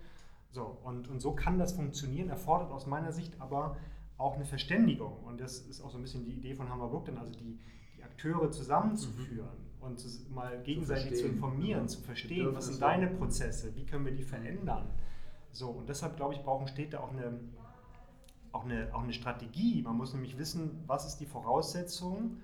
B: So, und, und so kann das funktionieren, erfordert aus meiner Sicht aber auch eine Verständigung. Und das ist auch so ein bisschen die Idee von Hammer Brookton, also die, die Akteure zusammenzuführen und mal gegenseitig zu, zu informieren, ja. zu verstehen, was sind deine Prozesse, wie können wir die verändern. So, und deshalb glaube ich, brauchen Städte auch eine, auch, eine, auch eine Strategie. Man muss nämlich wissen, was ist die Voraussetzung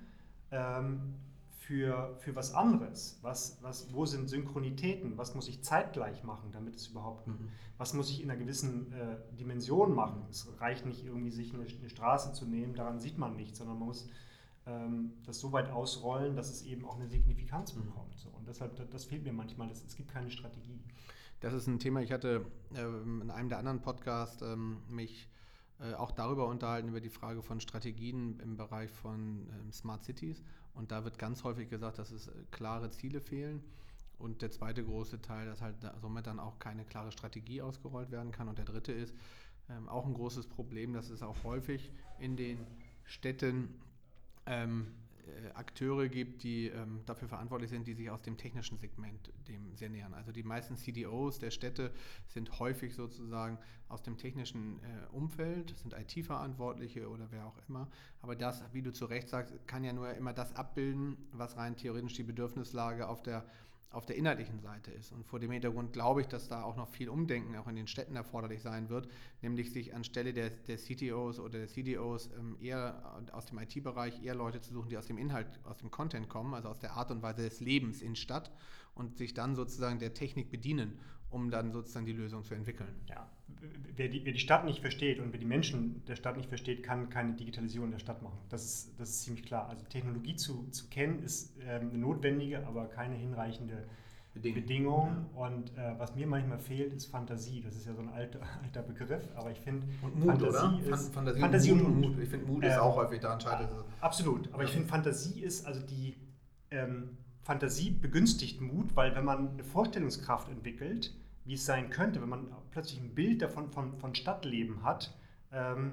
B: ähm, für, für was anderes? Was, was, wo sind Synchronitäten? Was muss ich zeitgleich machen, damit es überhaupt, mhm. was muss ich in einer gewissen äh, Dimension machen? Es reicht nicht irgendwie, sich eine, eine Straße zu nehmen, daran sieht man nichts, sondern man muss das so weit ausrollen, dass es eben auch eine Signifikanz mhm. bekommt. So. Und deshalb, das fehlt mir manchmal, das, es gibt keine Strategie.
A: Das ist ein Thema, ich hatte ähm, in einem der anderen Podcasts ähm, mich äh, auch darüber unterhalten, über die Frage von Strategien im Bereich von ähm, Smart Cities. Und da wird ganz häufig gesagt, dass es äh, klare Ziele fehlen. Und der zweite große Teil, dass halt somit dann auch keine klare Strategie ausgerollt werden kann. Und der dritte ist ähm, auch ein großes Problem, dass es auch häufig in den Städten ähm, äh, Akteure gibt, die ähm, dafür verantwortlich sind, die sich aus dem technischen Segment dem sehr nähern. Also die meisten CDOs der Städte sind häufig sozusagen aus dem technischen äh, Umfeld, sind IT-Verantwortliche oder wer auch immer. Aber das, wie du zu Recht sagst, kann ja nur immer das abbilden, was rein theoretisch die Bedürfnislage auf der auf der inhaltlichen Seite ist. Und vor dem Hintergrund glaube ich, dass da auch noch viel Umdenken auch in den Städten erforderlich sein wird, nämlich sich anstelle der, der CTOs oder der CDOs ähm, eher aus dem IT-Bereich eher Leute zu suchen, die aus dem Inhalt, aus dem Content kommen, also aus der Art und Weise des Lebens in Stadt und sich dann sozusagen der Technik bedienen, um dann sozusagen die Lösung zu entwickeln.
B: Ja, wer die, wer die Stadt nicht versteht und wer die Menschen der Stadt nicht versteht, kann keine Digitalisierung der Stadt machen. Das ist, das ist ziemlich klar. Also Technologie zu, zu kennen ist ähm, eine notwendige, aber keine hinreichende Bedingung. Bedingung. Und äh, was mir manchmal fehlt, ist Fantasie. Das ist ja so ein alter, alter Begriff, aber ich finde
A: Fantasie oder? ist Fantasie, Fantasie und, Mut. Mut. Ich finde Mut äh, ist ähm, auch häufig da entscheidend.
B: Absolut. Aber ja. ich finde Fantasie ist also die ähm, Fantasie begünstigt Mut, weil wenn man eine Vorstellungskraft entwickelt, wie es sein könnte, wenn man plötzlich ein Bild davon von, von Stadtleben hat, ähm,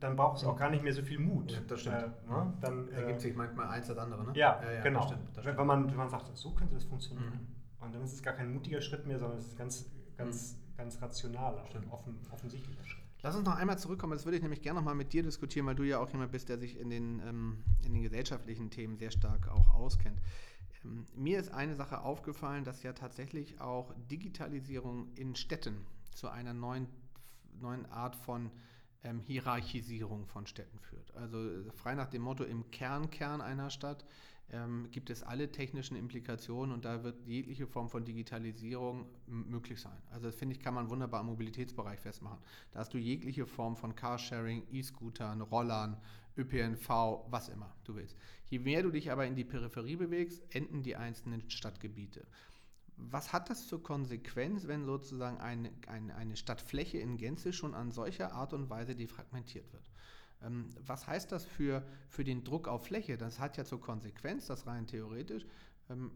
B: dann braucht es auch gar nicht mehr so viel Mut.
A: Ja, das stimmt.
B: Äh, ne? Dann
A: ergibt sich manchmal eins das andere, ne?
B: Ja, genau. Das
A: stimmt,
B: das stimmt. Wenn, man, wenn man sagt, so könnte das funktionieren. Mhm. Und dann ist es gar kein mutiger Schritt mehr, sondern es ist ganz, ganz, mhm. ganz rationaler und offen, offensichtlicher Schritt.
A: Lass uns noch einmal zurückkommen, das würde ich nämlich gerne noch mal mit dir diskutieren, weil du ja auch jemand bist, der sich in den, ähm, in den gesellschaftlichen Themen sehr stark auch auskennt. Mir ist eine Sache aufgefallen, dass ja tatsächlich auch Digitalisierung in Städten zu einer neuen, neuen Art von ähm, Hierarchisierung von Städten führt. Also äh, frei nach dem Motto im Kernkern einer Stadt ähm, gibt es alle technischen Implikationen und da wird jegliche Form von Digitalisierung möglich sein. Also das finde ich, kann man wunderbar im Mobilitätsbereich festmachen. Da hast du jegliche Form von Carsharing, E-Scootern, Rollern, ÖPNV, was immer du willst. Je mehr du dich aber in die Peripherie bewegst, enden die einzelnen Stadtgebiete. Was hat das zur Konsequenz, wenn sozusagen eine, eine, eine Stadtfläche in Gänze schon an solcher Art und Weise defragmentiert wird? Ähm, was heißt das für, für den Druck auf Fläche? Das hat ja zur Konsequenz, dass rein theoretisch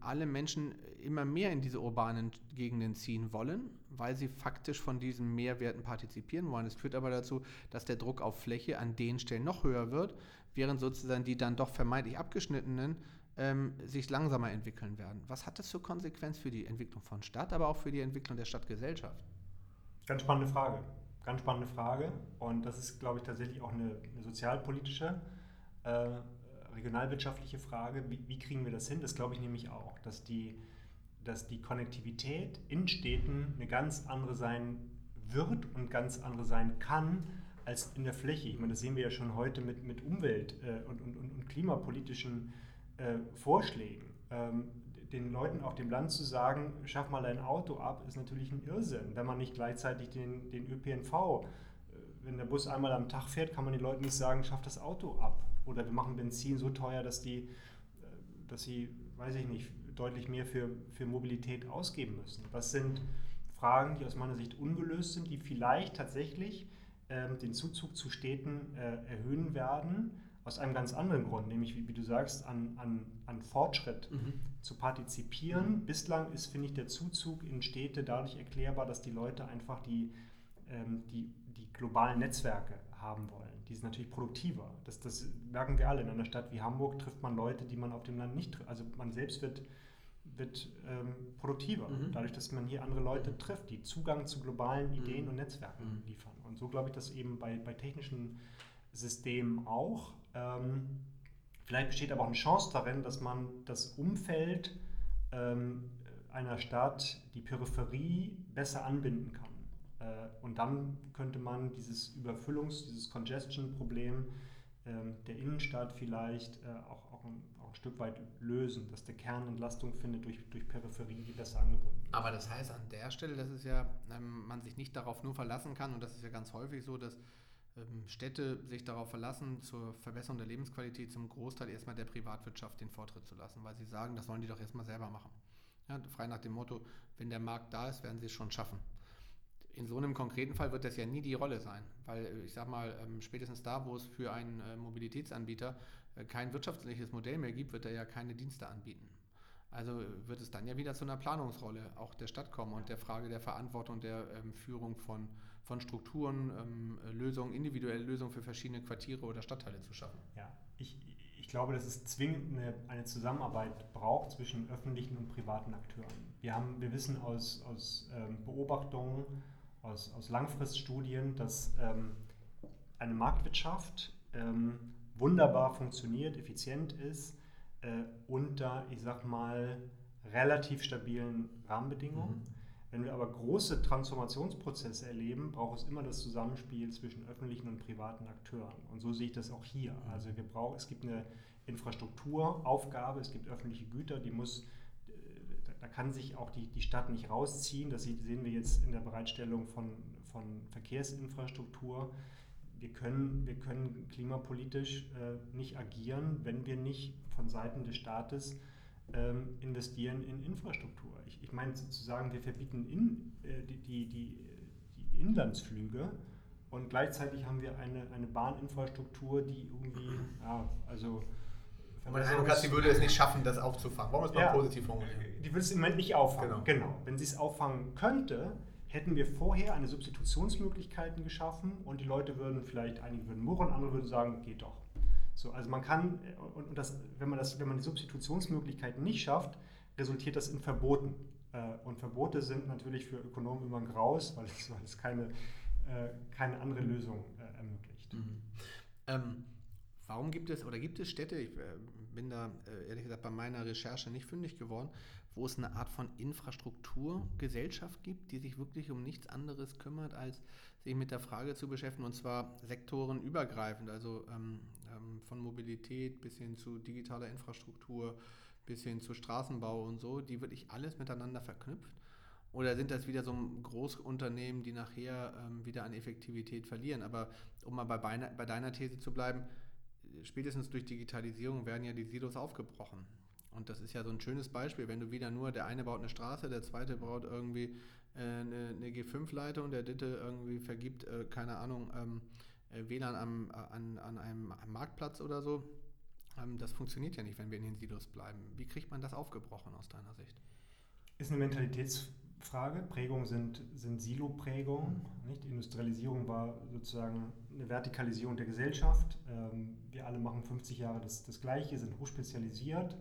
A: alle Menschen immer mehr in diese urbanen Gegenden ziehen wollen, weil sie faktisch von diesen Mehrwerten partizipieren wollen. Es führt aber dazu, dass der Druck auf Fläche an den Stellen noch höher wird, während sozusagen die dann doch vermeintlich abgeschnittenen ähm, sich langsamer entwickeln werden. Was hat das zur Konsequenz für die Entwicklung von Stadt, aber auch für die Entwicklung der Stadtgesellschaft?
B: Ganz spannende Frage. Ganz spannende Frage. Und das ist, glaube ich, tatsächlich auch eine, eine sozialpolitische, äh, regionalwirtschaftliche Frage. Wie, wie, kriegen wir das hin? Das glaube ich nämlich auch, dass die, dass die Konnektivität in Städten eine ganz andere sein wird und ganz andere sein kann als in der Fläche. Ich meine, das sehen wir ja schon heute mit, mit Umwelt- äh, und, und, und, klimapolitischen äh, Vorschlägen. Ähm, den Leuten auf dem Land zu sagen, schaff mal dein Auto ab, ist natürlich ein Irrsinn, wenn man nicht gleichzeitig den, den ÖPNV, äh, wenn der Bus einmal am Tag fährt, kann man den Leuten nicht sagen, schaff das Auto ab. Oder wir machen Benzin so teuer, dass, die, äh, dass sie, weiß ich nicht, deutlich mehr für, für Mobilität ausgeben müssen. Das sind Fragen, die aus meiner Sicht ungelöst sind, die vielleicht tatsächlich ähm, den Zuzug zu Städten äh, erhöhen werden aus einem ganz anderen Grund, nämlich wie, wie du sagst, an, an, an Fortschritt mhm. zu partizipieren. Mhm. Bislang ist, finde ich, der Zuzug in Städte dadurch erklärbar, dass die Leute einfach die, ähm, die, die globalen Netzwerke haben wollen. Die sind natürlich produktiver. Das, das merken wir alle. In einer Stadt wie Hamburg trifft man Leute, die man auf dem Land nicht trifft. Also man selbst wird, wird ähm, produktiver, mhm. dadurch, dass man hier andere Leute trifft, die Zugang zu globalen Ideen mhm. und Netzwerken mhm. liefern. Und so glaube ich, dass eben bei, bei technischen Systemen auch. Ähm, vielleicht besteht aber auch eine Chance darin, dass man das Umfeld ähm, einer Stadt, die Peripherie besser anbinden kann. Äh, und dann könnte man dieses Überfüllungs-, dieses Congestion-Problem ähm, der Innenstadt vielleicht äh, auch, auch, ein, auch, ein, Stück weit lösen, dass der Kern Entlastung findet durch, durch Peripherie, die besser angebunden
A: ist. Aber das heißt an der Stelle, dass es ja, ähm, man sich nicht darauf nur verlassen kann, und das ist ja ganz häufig so, dass ähm, Städte sich darauf verlassen, zur Verbesserung der Lebensqualität zum Großteil erstmal der Privatwirtschaft den Vortritt zu lassen, weil sie sagen, das sollen die doch erstmal selber machen. Ja, frei nach dem Motto, wenn der Markt da ist, werden sie es schon schaffen. In so einem konkreten Fall wird das ja nie die Rolle sein, weil äh, ich sage mal, ähm, spätestens da, wo es für einen äh, Mobilitätsanbieter äh, kein wirtschaftliches Modell mehr gibt, wird er ja keine Dienste anbieten. Also wird es dann ja wieder zu einer Planungsrolle auch der Stadt kommen und der Frage der Verantwortung der ähm, Führung von von Strukturen, ähm, Lösungen, individuelle Lösungen für verschiedene Quartiere oder Stadtteile zu schaffen.
B: Ja, ich, ich glaube, dass es zwingend eine, eine Zusammenarbeit braucht zwischen öffentlichen und privaten Akteuren. Wir, haben, wir wissen aus, aus ähm, Beobachtungen, aus, aus Langfriststudien, dass ähm, eine Marktwirtschaft ähm, wunderbar funktioniert, effizient ist, äh, unter, ich sag mal, relativ stabilen Rahmenbedingungen. Mhm wenn wir aber große Transformationsprozesse erleben, braucht es immer das Zusammenspiel zwischen öffentlichen und privaten Akteuren. Und so sehe ich das auch hier. Also wir brauchen, es gibt eine Infrastrukturaufgabe, es gibt öffentliche Güter, die muss, da kann sich auch die, die Stadt nicht rausziehen. Das sehen wir jetzt in der Bereitstellung von, von Verkehrsinfrastruktur. Wir können, wir können klimapolitisch äh, nicht agieren, wenn wir nicht von Seiten des Staates ähm, investieren in Infrastruktur. Ich, ich meine zu sagen, wir verbieten in, äh, die, die, die, die, Inlandsflüge und gleichzeitig haben wir eine, eine Bahninfrastruktur, die irgendwie, ja, also...
A: Der Eindruck hat, sie würde es nicht schaffen, das aufzufangen. Warum ist man ja, positiv formulieren?
B: Die würde es im Moment nicht auffangen. Genau. genau. Wenn sie es auffangen könnte, hätten wir vorher eine Substitutionsmöglichkeiten geschaffen und die Leute würden vielleicht, einige würden murren, andere würden sagen, geht doch. So, also man kann, und das, wenn, man das, wenn man die Substitutionsmöglichkeiten nicht schafft, resultiert das in Verboten. Äh, und Verbote sind natürlich für Ökonomen immer ein Graus, weil es, weil es keine, äh, keine andere Lösung äh, ermöglicht. Mhm.
A: Ähm, warum gibt es oder gibt es Städte, ich bin da ehrlich gesagt bei meiner Recherche nicht fündig geworden, wo es eine Art von Infrastrukturgesellschaft gibt, die sich wirklich um nichts anderes kümmert, als sich mit der Frage zu beschäftigen, und zwar sektorenübergreifend, also ähm, ähm, von Mobilität bis hin zu digitaler Infrastruktur, bis hin zu Straßenbau und so, die wirklich alles miteinander verknüpft? Oder sind das wieder so Großunternehmen, die nachher ähm, wieder an Effektivität verlieren? Aber um mal bei, bei deiner These zu bleiben, spätestens durch Digitalisierung werden ja die Silos aufgebrochen. Und das ist ja so ein schönes Beispiel, wenn du wieder nur, der eine baut eine Straße, der zweite baut irgendwie äh, eine, eine G5-Leitung, der dritte irgendwie vergibt, äh, keine Ahnung, ähm, äh, WLAN am, an, an einem Marktplatz oder so ähm, das funktioniert ja nicht, wenn wir in den Silos bleiben. Wie kriegt man das aufgebrochen aus deiner Sicht?
B: Ist eine Mentalitätsfrage. Prägungen sind, sind Silo-Prägungen. Nicht? Industrialisierung war sozusagen eine Vertikalisierung der Gesellschaft. Ähm, wir alle machen 50 Jahre das, das Gleiche, sind hochspezialisiert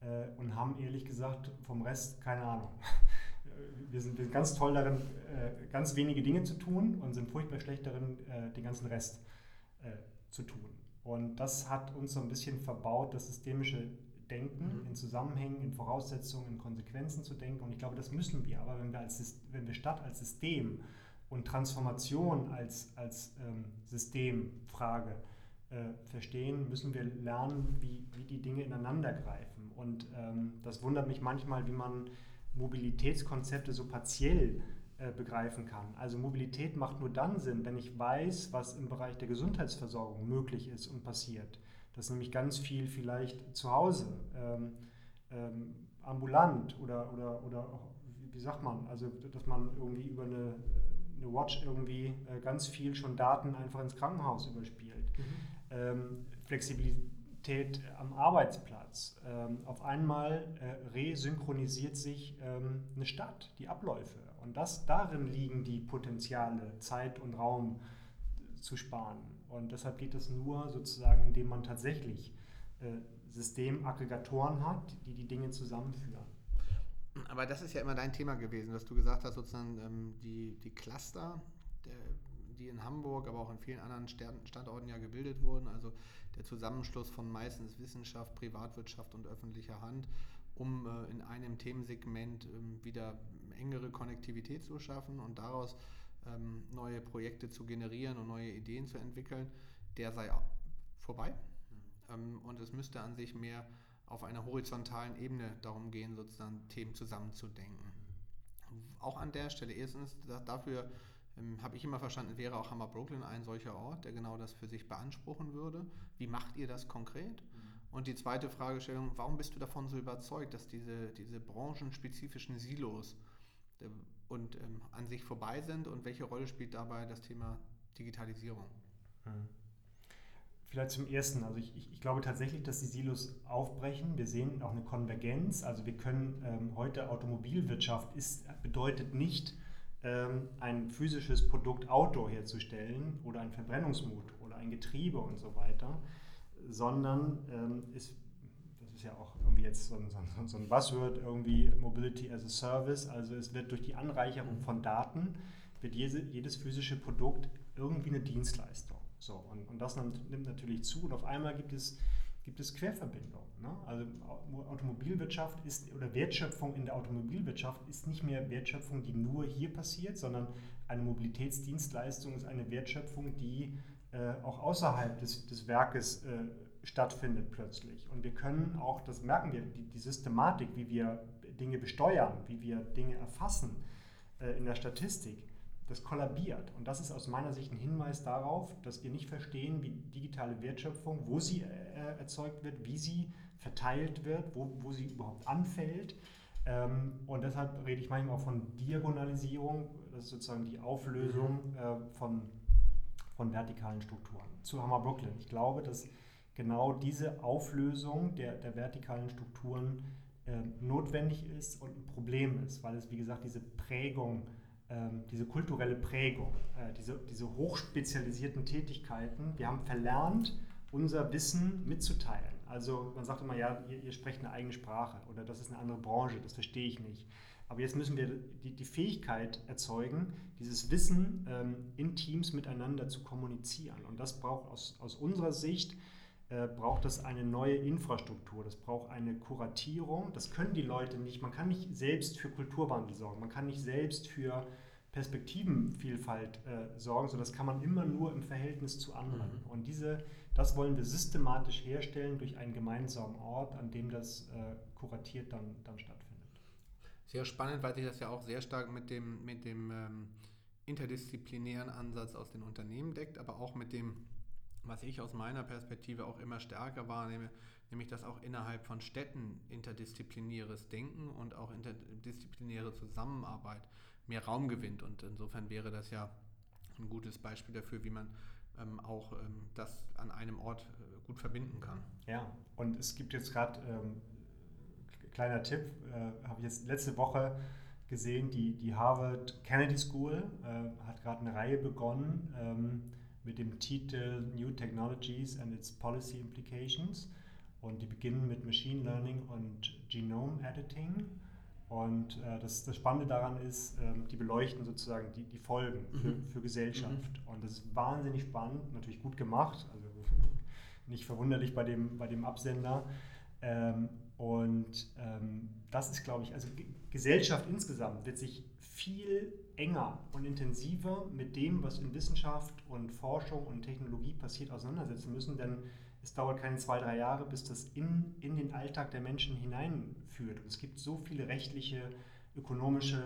B: äh, und haben ehrlich gesagt vom Rest keine Ahnung. Wir sind, wir sind ganz toll darin, äh, ganz wenige Dinge zu tun und sind furchtbar schlecht darin, äh, den ganzen Rest zu tun. Und das hat uns so ein bisschen verbaut, das systemische Denken mhm. in Zusammenhängen, in Voraussetzungen, in Konsequenzen zu denken. Und ich glaube, das müssen wir. Aber wenn wir, als, wenn wir Stadt als System und Transformation als, als ähm, Systemfrage äh, verstehen, müssen wir lernen, wie, wie die Dinge ineinander greifen. Und ähm, das wundert mich manchmal, wie man Mobilitätskonzepte so partiell äh, begreifen kann. Also Mobilität macht nur dann Sinn, wenn ich weiß, was im Bereich der Gesundheitsversorgung möglich ist und passiert. Dass nämlich ganz viel vielleicht zu Hause, ähm, ähm, ambulant oder, oder, oder auch, wie sagt man, also dass man irgendwie über eine, eine Watch irgendwie äh, ganz viel schon Daten einfach ins Krankenhaus überspielt. Mhm. Ähm, Flexibilität am Arbeitsplatz. Ähm, auf einmal äh, resynchronisiert sich ähm, eine Stadt, die Abläufe. Und das, darin liegen die Potenziale, Zeit und Raum zu sparen. Und deshalb geht es nur sozusagen, indem man tatsächlich äh, Systemaggregatoren hat, die die Dinge zusammenführen.
A: Aber das ist ja immer dein Thema gewesen, dass du gesagt hast, sozusagen ähm, die, die Cluster, die in Hamburg, aber auch in vielen anderen Standorten ja gebildet wurden, also der Zusammenschluss von meistens Wissenschaft, Privatwirtschaft und öffentlicher Hand, um äh, in einem Themensegment äh, wieder engere Konnektivität zu schaffen und daraus ähm, neue Projekte zu generieren und neue Ideen zu entwickeln, der sei vorbei. Mhm. Ähm, und es müsste an sich mehr auf einer horizontalen Ebene darum gehen, sozusagen Themen zusammenzudenken. Mhm. Auch an der Stelle, erstens, dafür ähm, habe ich immer verstanden, wäre auch Hammer Brooklyn ein solcher Ort, der genau das für sich beanspruchen würde. Wie macht ihr das konkret? Mhm. Und die zweite Fragestellung, warum bist du davon so überzeugt, dass diese, diese branchenspezifischen Silos und ähm, an sich vorbei sind und welche Rolle spielt dabei das Thema Digitalisierung? Hm.
B: Vielleicht zum Ersten. Also ich, ich, ich, glaube tatsächlich, dass die Silos aufbrechen. Wir sehen auch eine Konvergenz. Also wir können ähm, heute Automobilwirtschaft ist, bedeutet nicht, ähm, ein physisches Produkt Auto herzustellen oder ein Verbrennungsmotor oder ein Getriebe und so weiter, sondern ähm, ist ist ja auch irgendwie jetzt so ein, so, so ein Buzzword, irgendwie Mobility as a Service. Also es wird durch die Anreicherung von Daten, wird jede, jedes physische Produkt irgendwie eine Dienstleistung. So, und, und das nimmt natürlich zu und auf einmal gibt es, gibt es Querverbindungen. Ne? Also Automobilwirtschaft ist oder Wertschöpfung in der Automobilwirtschaft ist nicht mehr Wertschöpfung, die nur hier passiert, sondern eine Mobilitätsdienstleistung ist eine Wertschöpfung, die äh, auch außerhalb des, des Werkes äh, stattfindet plötzlich. Und wir können auch, das merken wir, die, die Systematik, wie wir Dinge besteuern, wie wir Dinge erfassen äh, in der Statistik, das kollabiert. Und das ist aus meiner Sicht ein Hinweis darauf, dass wir nicht verstehen, wie digitale Wertschöpfung, wo sie äh, erzeugt wird, wie sie verteilt wird, wo, wo sie überhaupt anfällt. Ähm, und deshalb rede ich manchmal auch von Diagonalisierung, das ist sozusagen die Auflösung mhm. äh, von, von vertikalen Strukturen. Zu Hammer Brooklyn. Ich glaube, dass genau diese Auflösung der, der vertikalen Strukturen äh, notwendig ist und ein Problem ist, weil es, wie gesagt, diese Prägung ähm, diese kulturelle Prägung, äh, diese, diese hochspezialisierten Tätigkeiten. Wir haben verlernt, unser Wissen mitzuteilen. Also man sagt immer, ja, ihr, ihr, sprecht eine eigene Sprache oder das ist eine andere Branche, das verstehe ich nicht. Aber jetzt müssen wir die, die Fähigkeit erzeugen, dieses Wissen ähm, in Teams miteinander zu kommunizieren. Und das braucht aus, aus unserer Sicht äh, braucht das eine neue Infrastruktur, das braucht eine Kuratierung. Das können die Leute nicht. Man kann nicht selbst für Kulturwandel sorgen, man kann nicht selbst für Perspektivenvielfalt äh, sorgen, sondern das kann man immer nur im Verhältnis zu anderen. Mhm. Und diese, das wollen wir systematisch herstellen durch einen gemeinsamen Ort, an dem das äh, kuratiert dann, dann stattfindet.
A: Sehr spannend, weil sich das ja auch sehr stark mit dem, mit dem ähm, interdisziplinären Ansatz aus den Unternehmen deckt, aber auch mit dem was ich aus meiner Perspektive auch immer stärker wahrnehme, nämlich dass auch innerhalb von Städten interdisziplinäres Denken und auch interdisziplinäre Zusammenarbeit mehr Raum gewinnt. Und insofern wäre das ja ein gutes Beispiel dafür, wie man ähm, auch ähm, das an einem Ort äh, gut verbinden kann.
B: Ja, und es gibt jetzt gerade, ähm, kleiner Tipp, äh, habe ich jetzt letzte Woche gesehen, die, die Harvard Kennedy School äh, hat gerade eine Reihe begonnen ähm, mit dem Titel New Technologies and its Policy Implications. Und die beginnen mit Machine Learning und Genome Editing. Und äh, das, das Spannende daran ist, äh, die beleuchten sozusagen die, die Folgen für, mhm. für Gesellschaft. Mhm. Und das ist wahnsinnig spannend, natürlich gut gemacht, also nicht verwunderlich bei dem, bei dem Absender. Ähm, und ähm, das ist, glaube ich, also Gesellschaft insgesamt wird sich viel enger und intensiver mit dem, was in Wissenschaft und Forschung und Technologie passiert, auseinandersetzen müssen, denn es dauert keine zwei, drei Jahre, bis das in, in den Alltag der Menschen hineinführt. Und es gibt so viele rechtliche, ökonomische,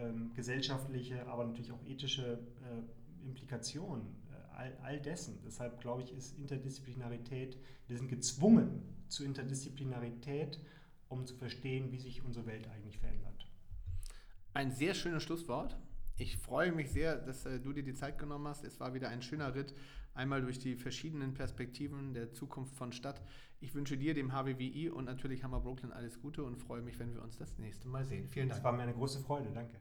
B: ähm, gesellschaftliche, aber natürlich auch ethische äh, Implikationen äh, all, all dessen. Deshalb glaube ich, ist Interdisziplinarität, wir sind gezwungen zu Interdisziplinarität, um zu verstehen, wie sich unsere Welt eigentlich verändert.
A: Ein sehr schönes Schlusswort. Ich freue mich sehr, dass äh, du dir die Zeit genommen hast. Es war wieder ein schöner Ritt, einmal durch die verschiedenen Perspektiven der Zukunft von Stadt. Ich wünsche dir, dem HWWI und natürlich Hammer Brooklyn alles Gute und freue mich, wenn wir uns das nächste Mal sehen.
B: Vielen Dank. Es war mir eine große Freude. Danke.